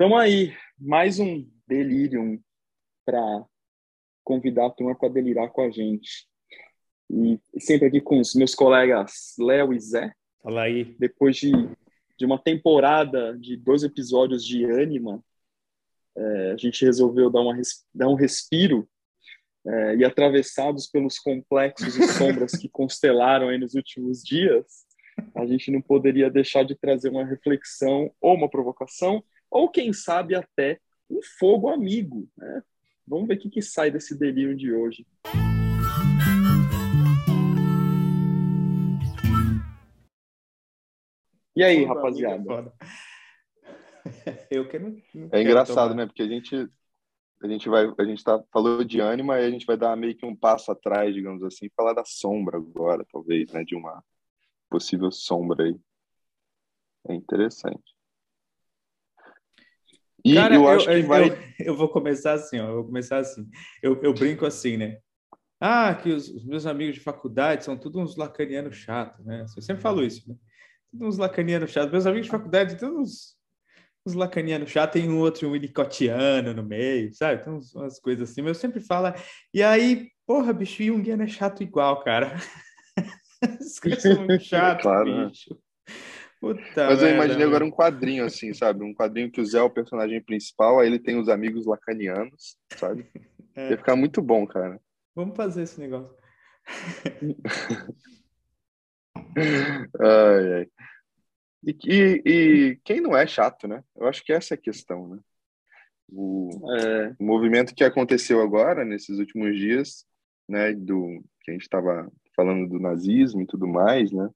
Então aí, mais um delírio para convidar a turma para delirar com a gente. E sempre aqui com os meus colegas Léo e Zé. Fala aí. Depois de, de uma temporada de dois episódios de Anima, é, a gente resolveu dar, uma, dar um respiro é, e atravessados pelos complexos e sombras que constelaram aí nos últimos dias, a gente não poderia deixar de trazer uma reflexão ou uma provocação, ou quem sabe até um fogo amigo. Né? Vamos ver o que, que sai desse delírio de hoje. E aí, rapaziada? Eu que não, não é engraçado, tomar. né? Porque a gente a gente vai a gente tá falou de ânima e a gente vai dar meio que um passo atrás, digamos assim, falar da sombra agora, talvez, né, de uma possível sombra aí. É interessante. E Cara, eu acho eu, que vai. Eu, eu, vou começar assim, ó. Eu vou começar assim. Eu, eu brinco assim, né? Ah, que os, os meus amigos de faculdade são todos uns lacanianos chatos, né? Eu sempre falo isso, né? Todos uns lacanianos chatos. Meus amigos de faculdade, todos uns, uns lacanianos chatos. Tem um outro um winnicottiano no meio, sabe? Tem uns, umas coisas assim. Mas eu sempre falo. E aí, porra, bicho, Jungiano é chato igual, cara. São muito chatos, claro, né? bicho. Né? Puta Mas eu imaginei agora um quadrinho assim, sabe? Um quadrinho que o Zé é o personagem principal, aí ele tem os amigos lacanianos, sabe? É. Ia ficar muito bom, cara. Vamos fazer esse negócio. ai, ai. E, e, e, quem não é chato, né? Eu acho que essa é a questão, né? O, é, o movimento que aconteceu agora, nesses últimos dias, né? Do que a gente estava falando do nazismo e tudo mais, né?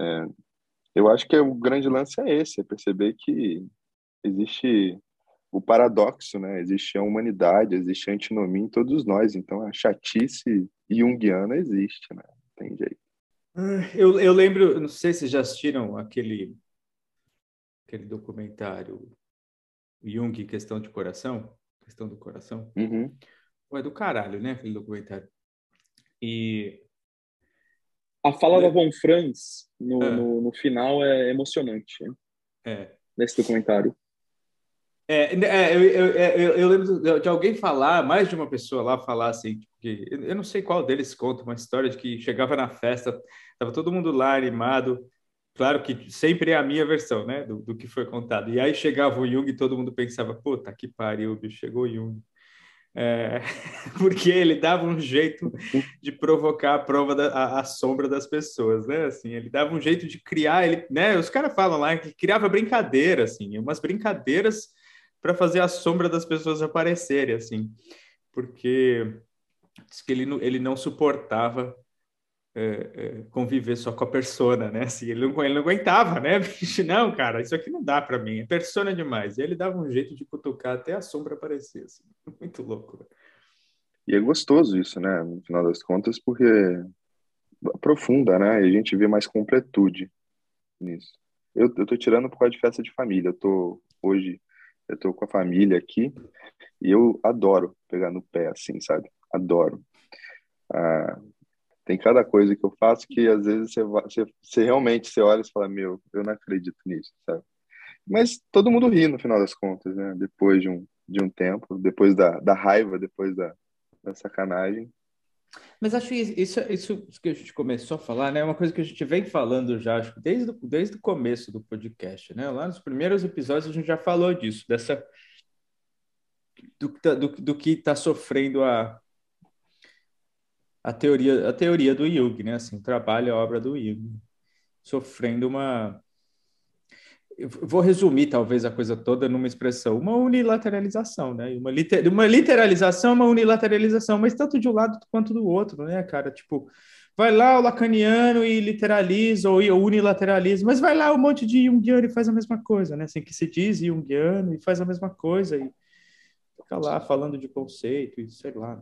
É, eu acho que o grande lance é esse, é perceber que existe o paradoxo, né? Existe a humanidade, existe a antinomia em todos nós. Então a chatice junguiana existe, né? Tem jeito. Ah, eu, eu lembro, não sei se já assistiram aquele aquele documentário Jung, Questão de Coração, Questão do Coração. Uhum. é do caralho, né? Aquele documentário. E a fala da Von Franz no, é. no, no, final é emocionante. Né? É. Nesse documentário. É, é eu, eu, eu, eu, lembro de alguém falar, mais de uma pessoa lá falar assim, que eu não sei qual deles conta uma história de que chegava na festa, tava todo mundo lá animado, claro que sempre é a minha versão, né, do, do que foi contado. E aí chegava o Jung e todo mundo pensava, puta que pariu, bicho, chegou o Jung. É, porque ele dava um jeito de provocar a prova da a, a, sombra das pessoas, né? Assim, ele dava um jeito de criar, ele, né? Os caras falam lá que criava brincadeira, assim, umas brincadeiras para fazer a sombra das pessoas aparecerem, assim, porque diz que ele, ele não suportava é, é, conviver só com a persona, né? Assim, ele, não, ele não aguentava, né? Não, cara, isso aqui não dá para mim, é persona demais. E ele dava um jeito de cutucar até a sombra aparecer, assim. Muito louco. Né? E é gostoso isso, né? No final das contas, porque aprofunda, né? E a gente vê mais completude nisso. Eu, eu tô tirando por causa de festa de família. Eu tô hoje, eu tô com a família aqui e eu adoro pegar no pé, assim, sabe? Adoro. Ah, tem cada coisa que eu faço que às vezes você, você, você realmente você olha e fala, meu, eu não acredito nisso, sabe? Mas todo mundo ri no final das contas, né? Depois de um, de um tempo, depois da, da raiva, depois da, da sacanagem. Mas acho que isso, isso que a gente começou a falar, né? É uma coisa que a gente vem falando já, acho desde, desde o começo do podcast, né? Lá nos primeiros episódios a gente já falou disso, dessa do, do, do que está sofrendo a, a teoria, a teoria do Jung, né? Assim, o trabalho, a obra do Jung, sofrendo uma. Eu vou resumir talvez a coisa toda numa expressão, uma unilateralização, né? Uma, liter... uma literalização, uma unilateralização, mas tanto de um lado quanto do outro, né, cara? Tipo, vai lá o lacaniano e literaliza ou unilateraliza, mas vai lá um monte de junguiano e faz a mesma coisa, né? Assim, que se diz junguiano e faz a mesma coisa e fica lá falando de conceito e sei lá.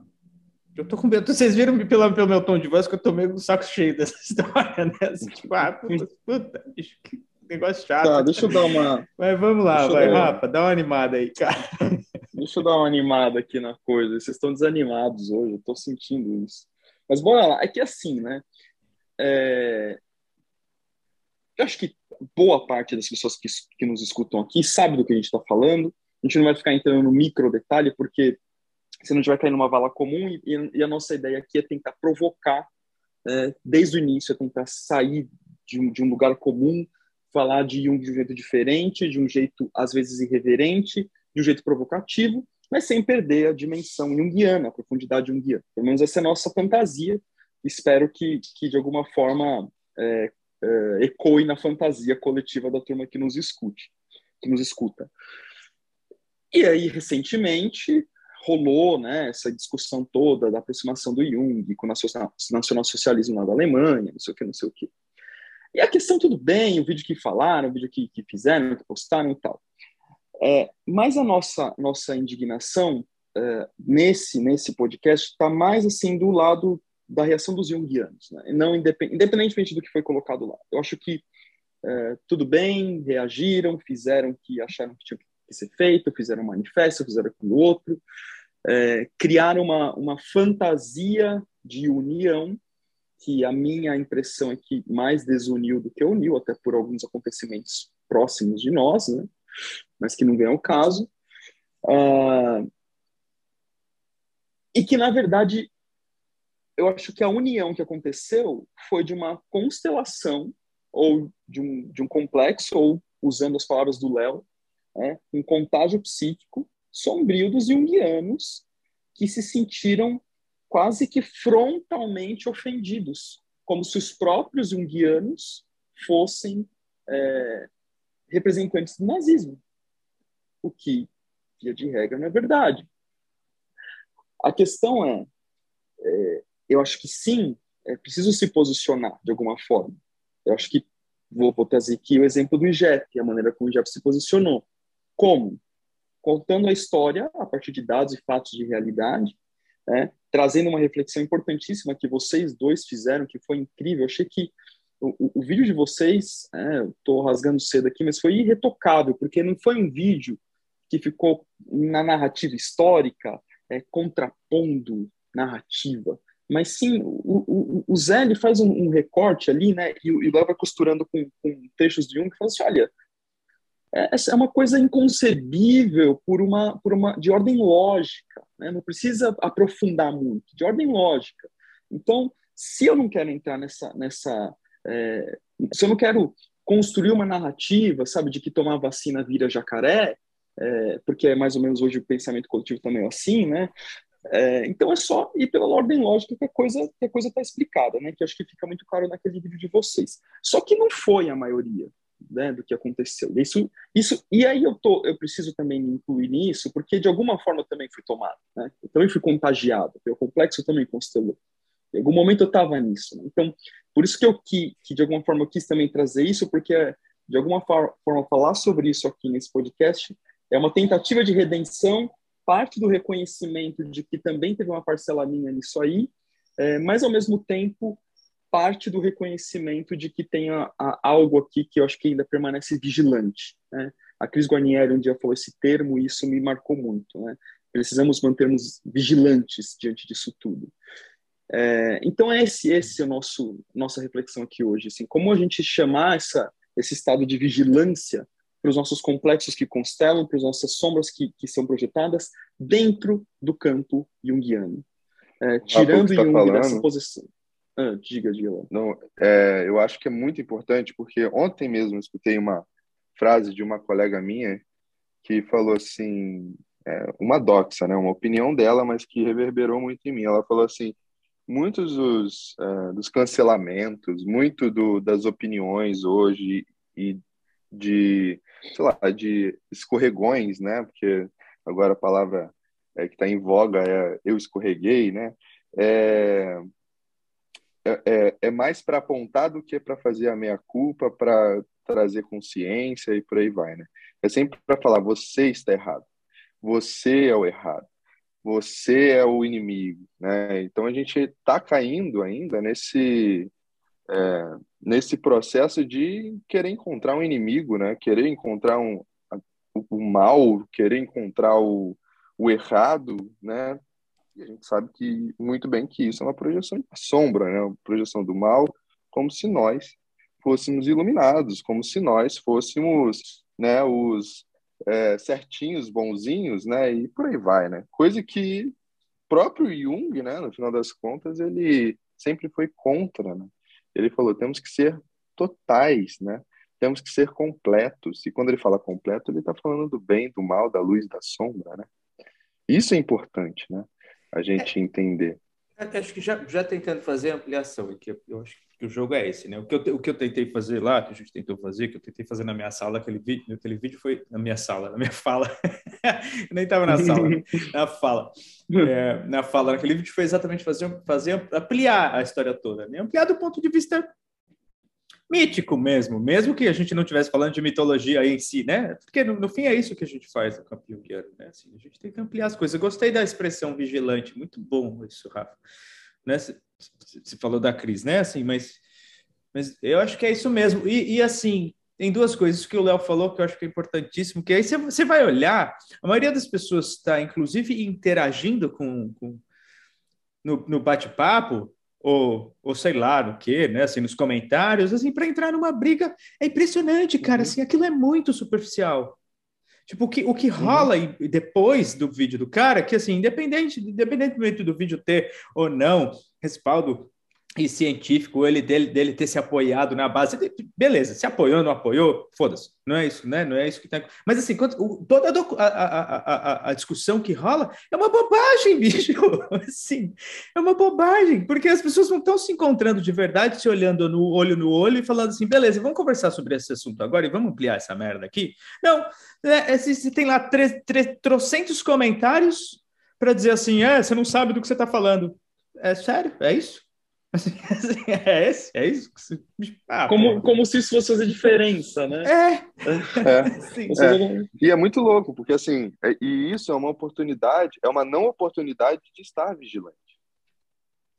Eu tô com medo. Vocês viram pelo, pelo meu tom de voz que eu tô meio com o saco cheio dessa história, né? Assim, tipo, ah, puta, puta, bicho, que negócio chato. Tá, deixa eu dar uma. Mas vamos lá, vai, dar... Rafa, dá uma animada aí, cara. Deixa eu dar uma animada aqui na coisa. Vocês estão desanimados hoje, eu tô sentindo isso. Mas bora lá, é que assim, né? É... Eu acho que boa parte das pessoas que, que nos escutam aqui sabe do que a gente está falando, A gente não vai ficar entrando no micro detalhe, porque a gente vai cair numa vala comum e, e a nossa ideia aqui é tentar provocar é, desde o início, é tentar sair de um, de um lugar comum, falar de Jung de um jeito diferente, de um jeito às vezes irreverente, de um jeito provocativo, mas sem perder a dimensão junguiana, a profundidade junguiana. Pelo menos essa é a nossa fantasia. Espero que, que de alguma forma, é, é, ecoe na fantasia coletiva da turma que nos escute, que nos escuta. E aí, recentemente, rolou né, essa discussão toda da aproximação do Jung com o nacionalsocialismo lá da Alemanha, não sei o que, não sei o que. E a questão, tudo bem, o vídeo que falaram, o vídeo que, que fizeram, que postaram e tal. É, mas a nossa, nossa indignação é, nesse, nesse podcast está mais assim do lado da reação dos junguianos, né? não independ, independentemente do que foi colocado lá. Eu acho que é, tudo bem, reagiram, fizeram o que acharam que tinha que ser feito, fizeram um manifesto, fizeram aquilo outro, é, criaram uma, uma fantasia de união que a minha impressão é que mais desuniu do que uniu, até por alguns acontecimentos próximos de nós, né? mas que não vem ao caso. Uh, e que, na verdade, eu acho que a união que aconteceu foi de uma constelação ou de um, de um complexo, ou, usando as palavras do Léo, né, um contágio psíquico sombrio dos junguianos que se sentiram quase que frontalmente ofendidos, como se os próprios junguianos fossem é, representantes do nazismo, o que, via de regra, não é verdade. A questão é, é eu acho que sim, é preciso se posicionar de alguma forma. Eu acho que vou, trazer aqui o exemplo do IGEP, a maneira como o IGEP se posicionou. Como? Contando a história a partir de dados e fatos de realidade, né? trazendo uma reflexão importantíssima que vocês dois fizeram, que foi incrível. Eu achei que o, o, vídeo de vocês, é, estou rasgando cedo aqui, mas foi irretocável, porque não foi um vídeo que ficou na narrativa histórica, é, contrapondo narrativa, mas sim, o, o, o Zé ele faz um, um, recorte ali, né, e, e vai costurando com, com trechos de Jung, que fala assim, olha, é, é uma coisa inconcebível por uma, por uma de ordem lógica, né? não precisa aprofundar muito, de ordem lógica. Então, se eu não quero entrar nessa, nessa é, se eu não quero construir uma narrativa, sabe, de que tomar vacina vira jacaré, é, porque é mais ou menos hoje o pensamento coletivo também é assim, né? É, então é só ir pela ordem lógica que a coisa que a coisa está explicada, né? Que acho que fica muito claro naquele vídeo de vocês. Só que não foi a maioria, né? Do que aconteceu. Isso, isso e aí eu tô, eu preciso também me incluir nisso, porque de alguma forma eu também fui tomado, né? Eu também fui contagiado, o complexo também constelou. Em algum momento eu estava nisso. Né? Então, por isso que eu que, que de alguma forma eu quis também trazer isso, porque de alguma forma falar sobre isso aqui nesse podcast é uma tentativa de redenção, parte do reconhecimento de que também teve uma parcela minha nisso aí, é, mas ao mesmo tempo parte do reconhecimento de que tem a, a, algo aqui que eu acho que ainda permanece vigilante. Né? A Cris Guarnieri um dia falou esse termo e isso me marcou muito. Né? Precisamos mantermos vigilantes diante disso tudo. É, então é esse esse é o nosso nossa reflexão aqui hoje, assim, como a gente chamar essa esse estado de vigilância para os nossos complexos que constelam, para as nossas sombras que, que são projetadas dentro do campo junguiano, é, tirando tá Jung falando, dessa posição. Ah, diga, diga. Não, é, eu acho que é muito importante porque ontem mesmo eu escutei uma frase de uma colega minha que falou assim, é, uma doxa, né, uma opinião dela, mas que reverberou muito em mim. Ela falou assim: muitos dos, uh, dos cancelamentos, muito do, das opiniões hoje e de, sei lá, de escorregões, né? Porque agora a palavra é, que está em voga é eu escorreguei, né? É, é, é, é mais para apontar do que para fazer a meia culpa, para trazer consciência e por aí vai, né? É sempre para falar você está errado, você é o errado você é o inimigo, né? Então a gente está caindo ainda nesse é, nesse processo de querer encontrar um inimigo, né? Querer encontrar um o mal, querer encontrar o, o errado, né? E a gente sabe que muito bem que isso é uma projeção de sombra, né? Uma projeção do mal, como se nós fôssemos iluminados, como se nós fôssemos, né? Os é, certinhos, bonzinhos, né? E por aí vai, né? Coisa que próprio Jung, né? No final das contas, ele sempre foi contra, né? Ele falou, temos que ser totais, né? Temos que ser completos. E quando ele fala completo, ele está falando do bem, do mal, da luz, da sombra, né? Isso é importante, né? A gente é, entender. Acho que já, já tentando fazer ampliação aqui, eu acho que o jogo é esse, né? O que, eu, o que eu tentei fazer lá, que a gente tentou fazer, que eu tentei fazer na minha sala, aquele vídeo, aquele vídeo foi na minha sala, na minha fala. eu nem estava na sala, na fala. É, na fala, naquele vídeo foi exatamente fazer, fazer ampliar a história toda, né? Ampliar do ponto de vista mítico mesmo, mesmo que a gente não estivesse falando de mitologia em si, né? Porque no, no, fim é isso que a gente faz no campeão guiano, né? Assim, a gente tem que ampliar as coisas. Eu gostei da expressão vigilante, muito bom isso, Rafa. Né? Você, falou da Cris, né? Assim, mas, mas eu acho que é isso mesmo. E, e assim, tem duas coisas que o Léo falou que eu acho que é importantíssimo, que aí você, você vai olhar, a maioria das pessoas está, inclusive, interagindo com, com no, no bate-papo, ou, ou sei lá no que, né? Assim, nos comentários, assim, para entrar numa briga. É impressionante, cara. Uhum. Assim, aquilo é muito superficial. Tipo, o que, o que uhum. rola uhum. depois do vídeo do cara, que assim, independente, independentemente do vídeo ter ou não respaldo e científico, ele dele, dele ter se apoiado na base, beleza, se apoiou, não apoiou, foda-se, não é isso, né? Não é isso que tem. Mas assim, quando, toda a, a, a, a, discussão que rola é uma bobagem, bicho. Assim, é uma bobagem, porque as pessoas não estão se encontrando de verdade, se olhando no olho no olho e falando assim, beleza, vamos conversar sobre esse assunto agora e vamos ampliar essa merda aqui. Não, é, se, se tem lá tre, tre, trocentos comentários para dizer assim, é, você não sabe do que você está falando. É sério? É isso? Assim, assim, é, esse, é isso que se... ah, como, como se isso fosse fazer diferença, né? É. é. Sim. é. E é muito louco, porque assim, é, e isso é uma oportunidade, é uma não oportunidade de estar vigilante.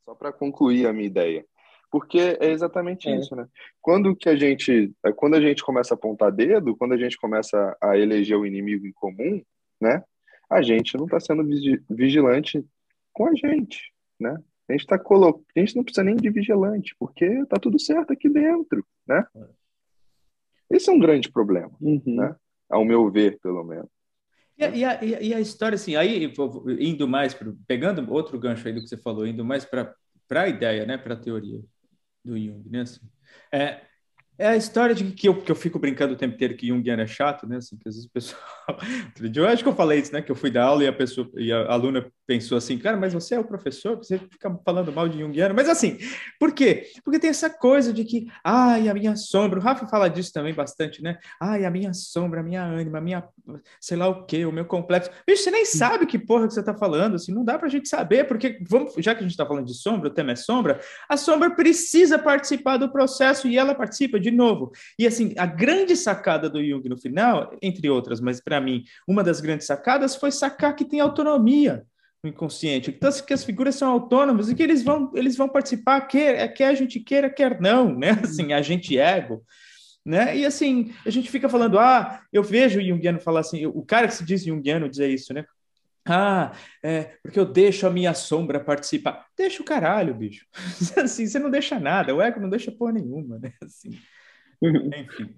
Só para concluir a minha ideia. Porque é exatamente é. isso, né? Quando que a gente, é, quando a gente começa a apontar dedo, quando a gente começa a eleger o inimigo em comum, né? A gente não está sendo vigilante com a gente, né? A gente tá colocando, a gente não precisa nem de vigilante, porque tá tudo certo aqui dentro, né? Esse é um grande problema, uhum. né? Ao meu ver, pelo menos. E a, e, a, e a, história, assim, aí indo mais, pro, pegando outro gancho aí do que você falou, indo mais para a ideia, né, para a teoria do Jung, né, assim, é, é a história de que eu, que eu fico brincando o tempo inteiro que Jungiano é chato, né? Assim, que às vezes o pessoal. eu acho que eu falei isso, né? Que eu fui dar aula e a pessoa e a aluna pensou assim, cara, mas você é o professor, você fica falando mal de Jungiano. Mas assim, por quê? Porque tem essa coisa de que, ai, a minha sombra, o Rafa fala disso também bastante, né? Ai, a minha sombra, a minha ânima, a minha sei lá o quê, o meu complexo. Bicho, você nem sabe que porra que você tá falando, assim, não dá pra gente saber, porque vamos, já que a gente tá falando de sombra, o tema é sombra, a sombra precisa participar do processo e ela participa de novo. E assim, a grande sacada do Jung no final, entre outras, mas para mim, uma das grandes sacadas foi sacar que tem autonomia no inconsciente, então, que as figuras são autônomas e que eles vão, eles vão participar, quer, quer a gente queira, quer não, né? Assim, a gente ego. Né? E assim, a gente fica falando, ah, eu vejo o Jungiano falar assim, o cara que se diz Jungiano dizer isso, né? Ah, é, porque eu deixo a minha sombra participar. Deixa o caralho, bicho. Assim, você não deixa nada, o ego não deixa porra nenhuma, né? Assim, enfim.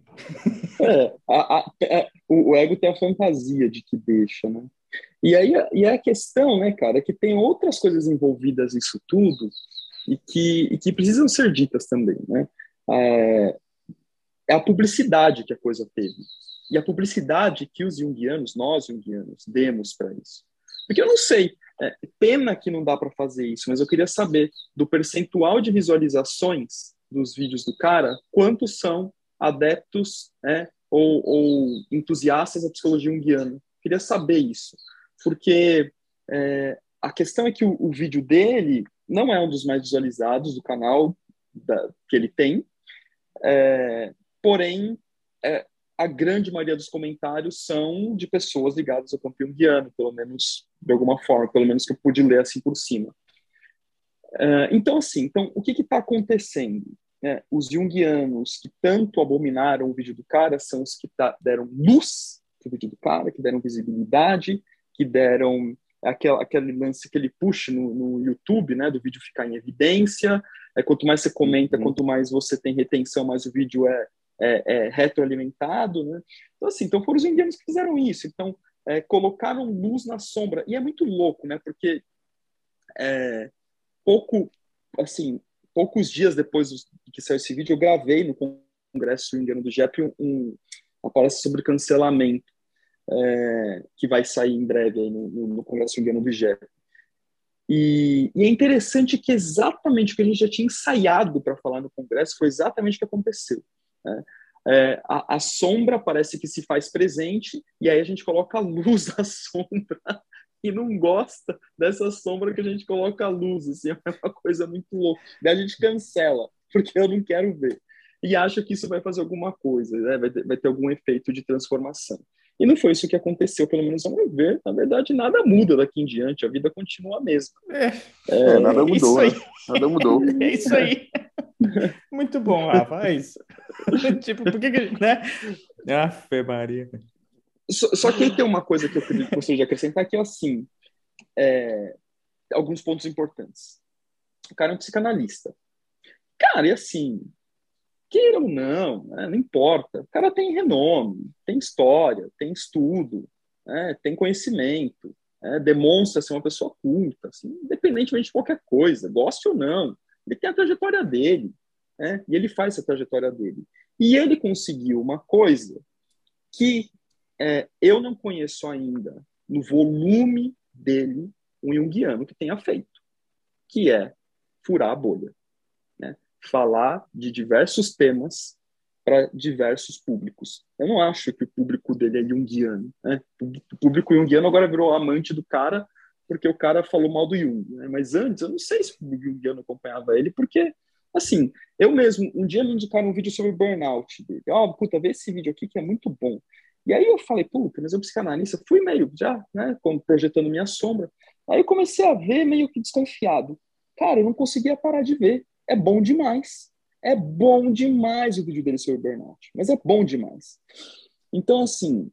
É, a, a, a, é, o, ego tem a fantasia de que deixa, né? E aí e a questão, né, cara, é que tem outras coisas envolvidas nisso tudo e que, e que precisam ser ditas também, né? É, é a publicidade que a coisa teve. E a publicidade que os junguianos, nós junguianos, demos para isso. Porque eu não sei, é, pena que não dá para fazer isso, mas eu queria saber do percentual de visualizações dos vídeos do cara, quantos são adeptos né, ou, ou, entusiastas da psicologia junguiana. Queria saber isso, porque é, a questão é que o, o, vídeo dele não é um dos mais visualizados do canal da, que ele tem, é, porém, é, a grande maioria dos comentários são de pessoas ligadas ao campo junguiano, pelo menos de alguma forma, pelo menos que eu pude ler assim por cima. Uh, então, assim, então, o que está acontecendo? É, os junguianos que tanto abominaram o vídeo do cara são os que deram luz para o vídeo do cara, que deram visibilidade, que deram aquele, aquele lance, aquele push no, no YouTube, né, do vídeo ficar em evidência. É, quanto mais você comenta, uhum. quanto mais você tem retenção, mais o vídeo é, é, é, retroalimentado, né? Então, assim, então foram os indianos que fizeram isso. Então, é, colocaram luz na sombra. E é muito louco, né? Porque é, pouco, assim, poucos dias depois que saiu esse vídeo, eu gravei no Congresso Indiano do JEP um, um, uma palestra sobre cancelamento, é, que vai sair em breve no, no, no Congresso Indiano do JEP. E, e, é interessante que exatamente o que a gente já tinha ensaiado para falar no Congresso foi exatamente o que aconteceu. Né? É, a, a, sombra parece que se faz presente e aí a gente coloca a luz à sombra e não gosta dessa sombra que a gente coloca a luz. Assim, é uma coisa muito louca. Daí a gente cancela, porque eu não quero ver. E acha que isso vai fazer alguma coisa, né? vai, ter, vai ter algum efeito de transformação. E não foi isso que aconteceu, pelo menos ao meu ver. Na verdade, nada muda daqui em diante, a vida continua a mesma. É, é, é nada mudou, né? Nada mudou. É isso aí. Muito bom, Rafa, é isso. tipo, por que que, né? Afe Maria. Só, só, que aí tem uma coisa que eu gostaria de acrescentar, que é assim, é, alguns pontos importantes. O cara é um psicanalista. Cara, e assim, queira ou não, né, não importa. O cara tem renome, tem história, tem estudo, né, tem conhecimento, né, demonstra ser uma pessoa culta, assim, independentemente de qualquer coisa, goste ou não. Ele tem a trajetória dele, né, e ele faz essa trajetória dele. E ele conseguiu uma coisa que é, eu não conheço ainda no volume dele um junguiano que tenha feito, que é furar a bolha falar de diversos temas para diversos públicos. Eu não acho que o público dele é junguiano. Né? O público junguiano agora virou amante do cara porque o cara falou mal do Jung. Né? Mas antes, eu não sei se o público junguiano acompanhava ele, porque, assim, eu mesmo, um dia me indicaram um vídeo sobre burnout dele. Ó, oh, puta, vê esse vídeo aqui que é muito bom. E aí eu falei, puta, mas eu psicanalista, fui meio já, né, projetando minha sombra. Aí eu comecei a ver meio que desconfiado. Cara, eu não conseguia parar de ver é bom demais. É bom demais o vídeo dele sobre burnout, mas é bom demais. Então, assim,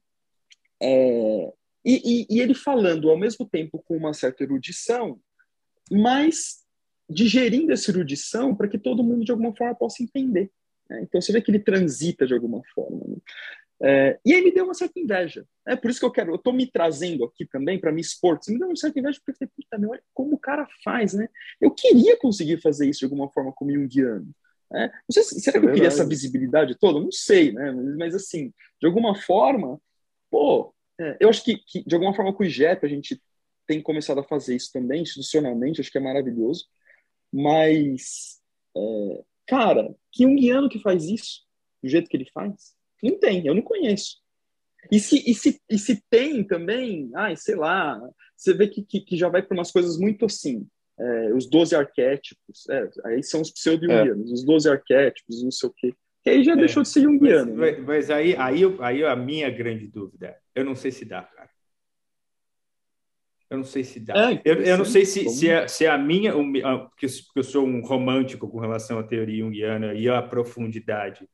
é... e, e, e, ele falando ao mesmo tempo com uma certa erudição, mas digerindo essa erudição para que todo mundo de alguma forma possa entender. Né? Então, você vê que ele transita de alguma forma. Né? É, e aí me deu uma certa inveja. É por isso que eu quero, eu estou me trazendo aqui também para me expor. me deu uma certa inveja porque eu falei, puta, meu, como o cara faz, né? Eu queria conseguir fazer isso de alguma forma como Jungiano. Né? Não sei, será que eu queria essa visibilidade toda? Não sei, né? Mas, mas assim, de alguma forma, pô, é, eu acho que, que, de alguma forma com o IGEP a gente tem começado a fazer isso também, institucionalmente, acho que é maravilhoso. Mas, é, cara, que Jungiano que faz isso, do jeito que ele faz? Não tem, eu não conheço. E se, e se, e se tem também, ai, sei lá, você vê que, que, que já vai para umas coisas muito assim, é, os 12 arquétipos, é, aí são os pseudo-jungianos, é. os 12 arquétipos, não sei o quê. Que aí já é. deixou de ser junguiano. Mas, né? mas, aí, aí, aí a minha grande dúvida eu não sei se dá, cara. Eu não sei se dá. É, eu, eu, não sei se, se, é, se a minha, porque eu sou um romântico com relação à teoria junguiana e a profundidade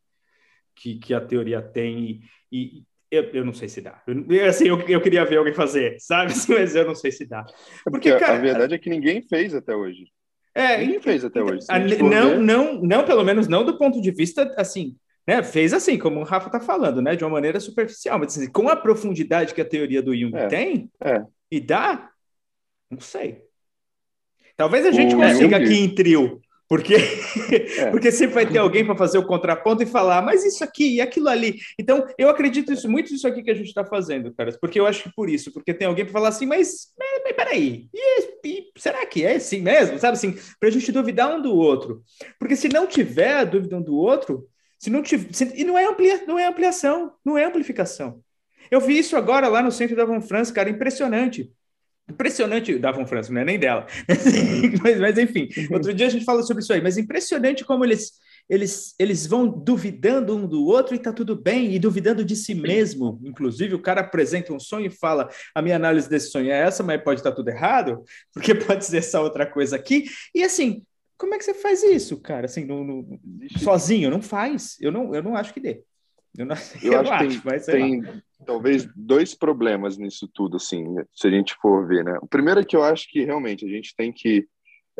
que, que a teoria tem e, e eu, eu, não sei se dá. Eu, assim, eu, eu queria ver alguém fazer, sabe? Mas eu não sei se dá. É porque, porque cara, a verdade é que ninguém fez até hoje. É, ninguém fez até hoje. A, não, não, não, pelo menos não do ponto de vista assim, né? Fez assim, como o Rafa está falando, né? De uma maneira superficial, mas assim, com a profundidade que a teoria do Jung é, tem é. e dá, não sei. Talvez a gente o consiga Jung... aqui em trio porque, é. porque sempre vai ter alguém para fazer o contraponto e falar, mas isso aqui e aquilo ali. Então, eu acredito isso, muito nisso aqui que a gente está fazendo, cara. Porque eu acho que por isso, porque tem alguém para falar assim, mas, mas peraí, e, e, será que é assim mesmo? Sabe assim, para a gente duvidar um do outro. Porque se não tiver a dúvida um do outro, se não tiver. Se, e não é, amplia, não é ampliação, não é amplificação. Eu vi isso agora lá no centro da Van France, cara, impressionante. Impressionante da Von França, não é nem dela. mas, mas, enfim, outro dia a gente fala sobre isso aí, mas impressionante como eles, eles, eles vão duvidando um do outro e tá tudo bem, e duvidando de si mesmo. Inclusive, o cara apresenta um sonho e fala: a minha análise desse sonho é essa, mas pode estar tá tudo errado, porque pode ser essa outra coisa aqui. E assim, como é que você faz isso, cara? Assim, no, no, sozinho, não faz. Eu não, eu não acho que dê. Eu, não, eu, eu acho, acho tem, mas tem, talvez dois problemas nisso tudo, assim, se a gente for ver, né? O primeiro é que eu acho que realmente a gente tem que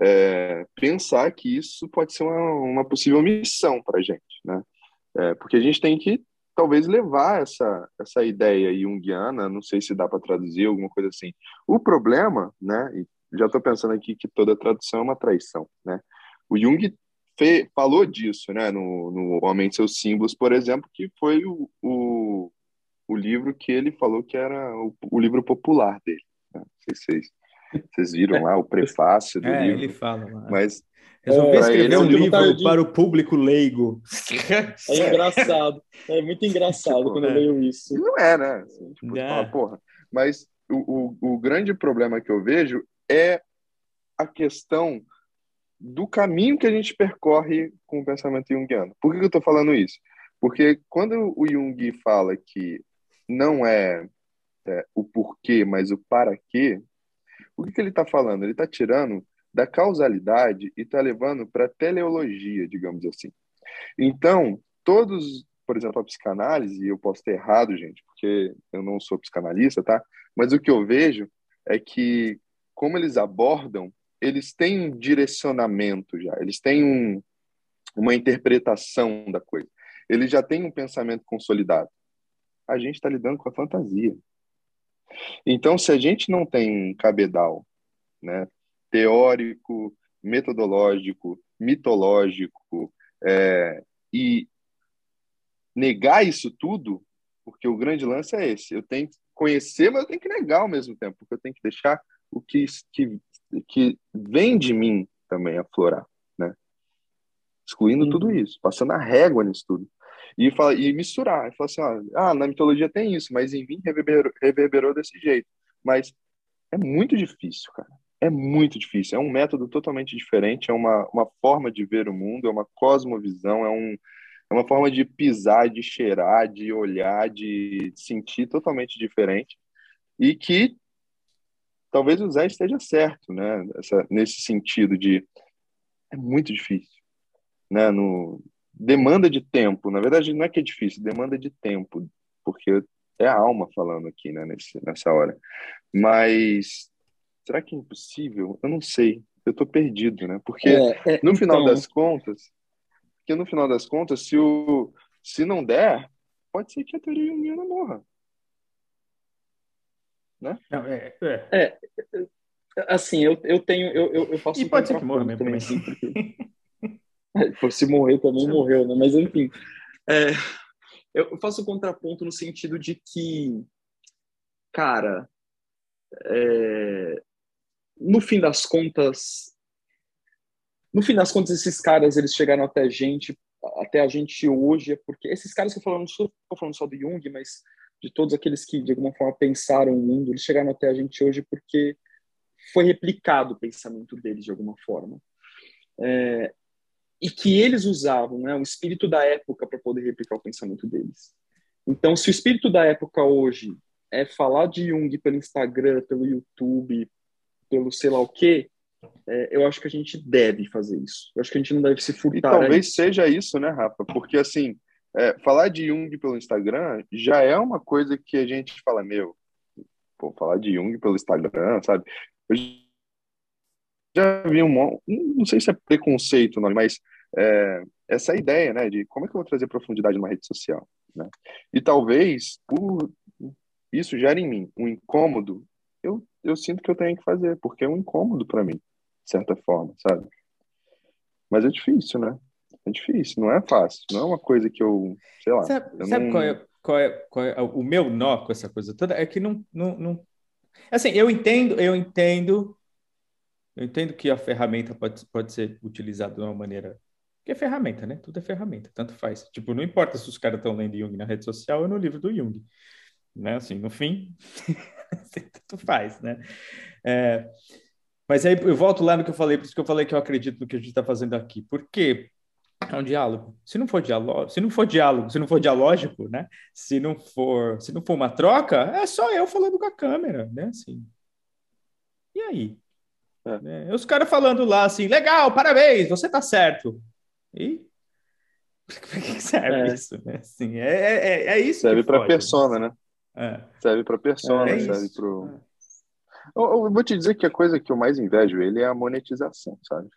é, pensar que isso pode ser uma, uma possível missão para a gente, né? É, porque a gente tem que talvez levar essa, essa ideia junguiana, não sei se dá para traduzir alguma coisa assim. O problema, né, já estou pensando aqui que toda tradução é uma traição, né? O Jung fe, falou disso, né, no, no Homem e seus Símbolos, por exemplo, que foi o, o, o livro que ele falou que era o, o livro popular dele. Né? Não sei se vocês, vocês viram lá o prefácio do é, livro. ele fala lá. Mas Resolvi É, escrever ele um é um livro de- para o público leigo. É engraçado. É muito engraçado Tipo, quando eu é. leio isso. Não é, né? Assim, tipo, É. fala, porra. Mas o, o, o grande problema que eu vejo é a questão do caminho que a gente percorre com o pensamento junguiano. Por que que eu estou falando isso? Porque quando o Jung fala que não é, é, o porquê, mas o para quê, o que, que ele está falando? Ele está tirando da causalidade e está levando para a teleologia, digamos assim. Então, todos, por exemplo, a psicanálise, eu posso ter errado, gente, porque eu não sou psicanalista, tá? Mas o que eu vejo é que, como eles abordam, eles têm um direcionamento já, eles têm um, uma interpretação da coisa, eles já têm um pensamento consolidado. A gente está lidando com a fantasia. Então, se a gente não tem um cabedal, né, teórico, metodológico, mitológico, é, e negar isso tudo, porque o grande lance é esse, eu tenho que conhecer, mas eu tenho que negar ao mesmo tempo, porque eu tenho que deixar o que, que, que vem de mim também aflorar, né? Excluindo Uhum. tudo isso, passando a régua nisso tudo. E, fala, e misturar, e falar assim, ó, ah, na mitologia tem isso, mas em mim reverberou, reverberou desse jeito. Mas é muito difícil, cara. É muito difícil. É um método totalmente diferente, é uma, uma forma de ver o mundo, é uma cosmovisão, é, um, é uma forma de pisar, de cheirar, de olhar, de sentir totalmente diferente. E que talvez o Zé esteja certo, né? Essa, nesse sentido de é muito difícil, né? No, demanda de tempo. Na verdade, não é que é difícil, demanda de tempo, porque é a alma falando aqui, né? Nesse, nessa hora. Mas será que é impossível? Eu não sei. Eu tô perdido, né? Porque É, é, no final então, das contas, porque no final das contas, se o se não der, pode ser que a teoria junguiana morra. Não, é, é. assim, eu, eu tenho, eu, eu, eu faço E pode ser que morra mesmo também, também. assim, porque se morrer também morreu, né? Mas enfim, é, eu faço contraponto no sentido de que, cara, é, no fim das contas, no fim das contas, esses caras eles chegaram até a gente, até a gente hoje, é porque esses caras que eu falando, não estou falando só do Jung, mas de todos aqueles que de alguma forma pensaram o mundo, eles chegaram até a gente hoje porque foi replicado o pensamento deles de alguma forma. É, e que eles usavam né, o espírito da época para poder replicar o pensamento deles. Então, se o espírito da época hoje é falar de Jung pelo Instagram, pelo YouTube, pelo sei lá o quê, é, eu acho que a gente deve fazer isso. Eu acho que a gente não deve se E furtar. a talvez isso. seja isso, né, Rafa? Porque, assim, é, falar de Jung pelo Instagram já é uma coisa que a gente fala, meu, pô, falar de Jung pelo Instagram, sabe? Eu já vi um não sei se é preconceito, não, mas é, essa ideia, né, de como é que eu vou trazer profundidade numa rede social, né? E talvez, por isso gere em mim um incômodo, eu, eu sinto que eu tenho que fazer, porque é um incômodo para mim, de certa forma, sabe? Mas é difícil, né? É difícil, não é fácil, não é uma coisa que eu, sei lá. Sabe, sabe não- qual, é, qual, é, qual é o meu nó com essa coisa toda? É que não, não, não... Assim, eu entendo, eu entendo, eu entendo que a ferramenta pode, pode ser utilizada de uma maneira... Que é ferramenta, né? Tudo é ferramenta, tanto faz. Tipo, não importa se os caras estão lendo Jung na rede social ou no livro do Jung. Né? Assim, no fim, tanto faz, né? É, mas aí eu volto lá no que eu falei, por isso que eu falei que eu acredito no que a gente está fazendo aqui. Por quê? É um diálogo. Se não for diálogo, se não for diálogo, se não for dialógico, né? Se não for, se não for uma troca, é só eu falando com a câmera, né? Assim. E aí? É. Né? Os caras falando lá assim, legal, parabéns, você tá certo. E para que serve É. isso, né? Assim, é, é, é isso Serve para fode, persona, né? né? Serve para persona, É serve isso. Eu, eu, vou te dizer que a coisa que eu mais invejo ele é a monetização, sabe?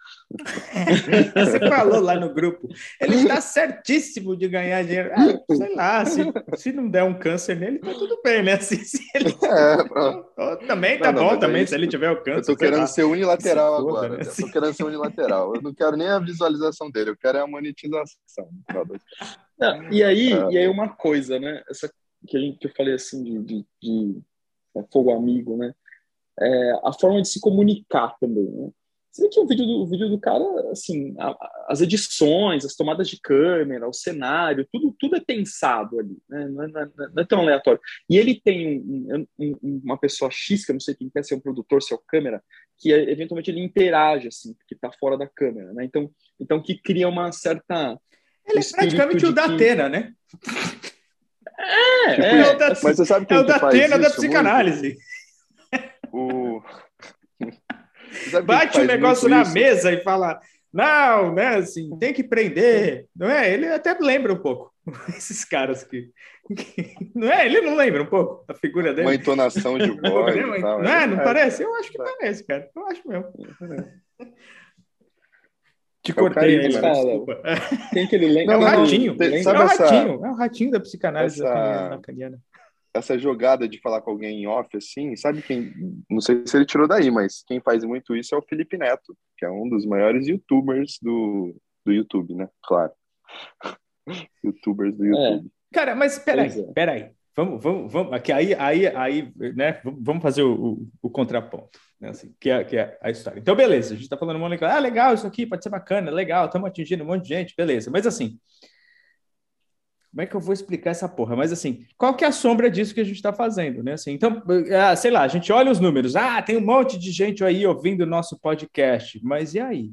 Você falou lá no grupo. Ele está certíssimo de ganhar dinheiro. Ah, sei lá, se, se não der um câncer nele, tá tudo bem, né? Se, se ele... é, também tá não, bom, não, também, é se ele tiver o câncer. Eu tô querendo lá. ser unilateral foda, agora. Né? Eu tô querendo ser unilateral. Eu não quero nem a visualização dele, eu quero a monetização. Não, e aí, é. e aí uma coisa, né? Essa que, a gente, que eu falei assim de, de, de é, fogo amigo, né? É, a forma de se comunicar também, né? Você vê que o vídeo do, o vídeo do cara, assim, a, a, as edições, as tomadas de câmera, o cenário, tudo, tudo é pensado ali, né? Não é, não, é, não é tão aleatório. E ele tem um, um, uma pessoa X, que eu não sei quem quer ser um produtor, ser o câmera, que eventualmente ele interage, assim, porque está fora da câmera, né? Então, então que cria uma certa... Ele é praticamente o Datena, que... né? É, tipo, é, é, mas você sabe quem é o da Atena da psicanálise. O... Bate o negócio na isso? mesa e fala, não, né, assim, tem que prender, não é? Ele até lembra um pouco, esses caras que, que, não é? Ele não lembra um pouco a figura dele? Uma entonação de voz não, tal, não, é, não é. parece? Eu acho que parece, cara, eu acho mesmo. Te é cortei aí, desculpa. Tem que ele lembra. É o ratinho. Tem, é o ratinho. É o ratinho da psicanálise essa, lacaniana. Essa jogada de falar com alguém em off, assim, sabe quem. Não sei se ele tirou daí, mas quem faz muito isso é o Felipe Neto, que é um dos maiores youtubers do, do YouTube, né? Claro. youtubers do é. YouTube. É. Cara, mas peraí, é. peraí. Vamos, vamos, vamos. Aqui, aí, aí, aí, né? Vamos fazer o, o, o contraponto né? Assim, que, é, que é a história. Então, beleza, a gente está falando um monte de ah, legal, isso aqui pode ser bacana, legal, estamos atingindo um monte de gente, beleza. Mas assim, como é que eu vou explicar essa porra? Mas assim, qual que é a sombra disso que a gente está fazendo, né? Assim, então, ah, sei lá, a gente olha os números, ah, tem um monte de gente aí ouvindo o nosso podcast, mas e aí?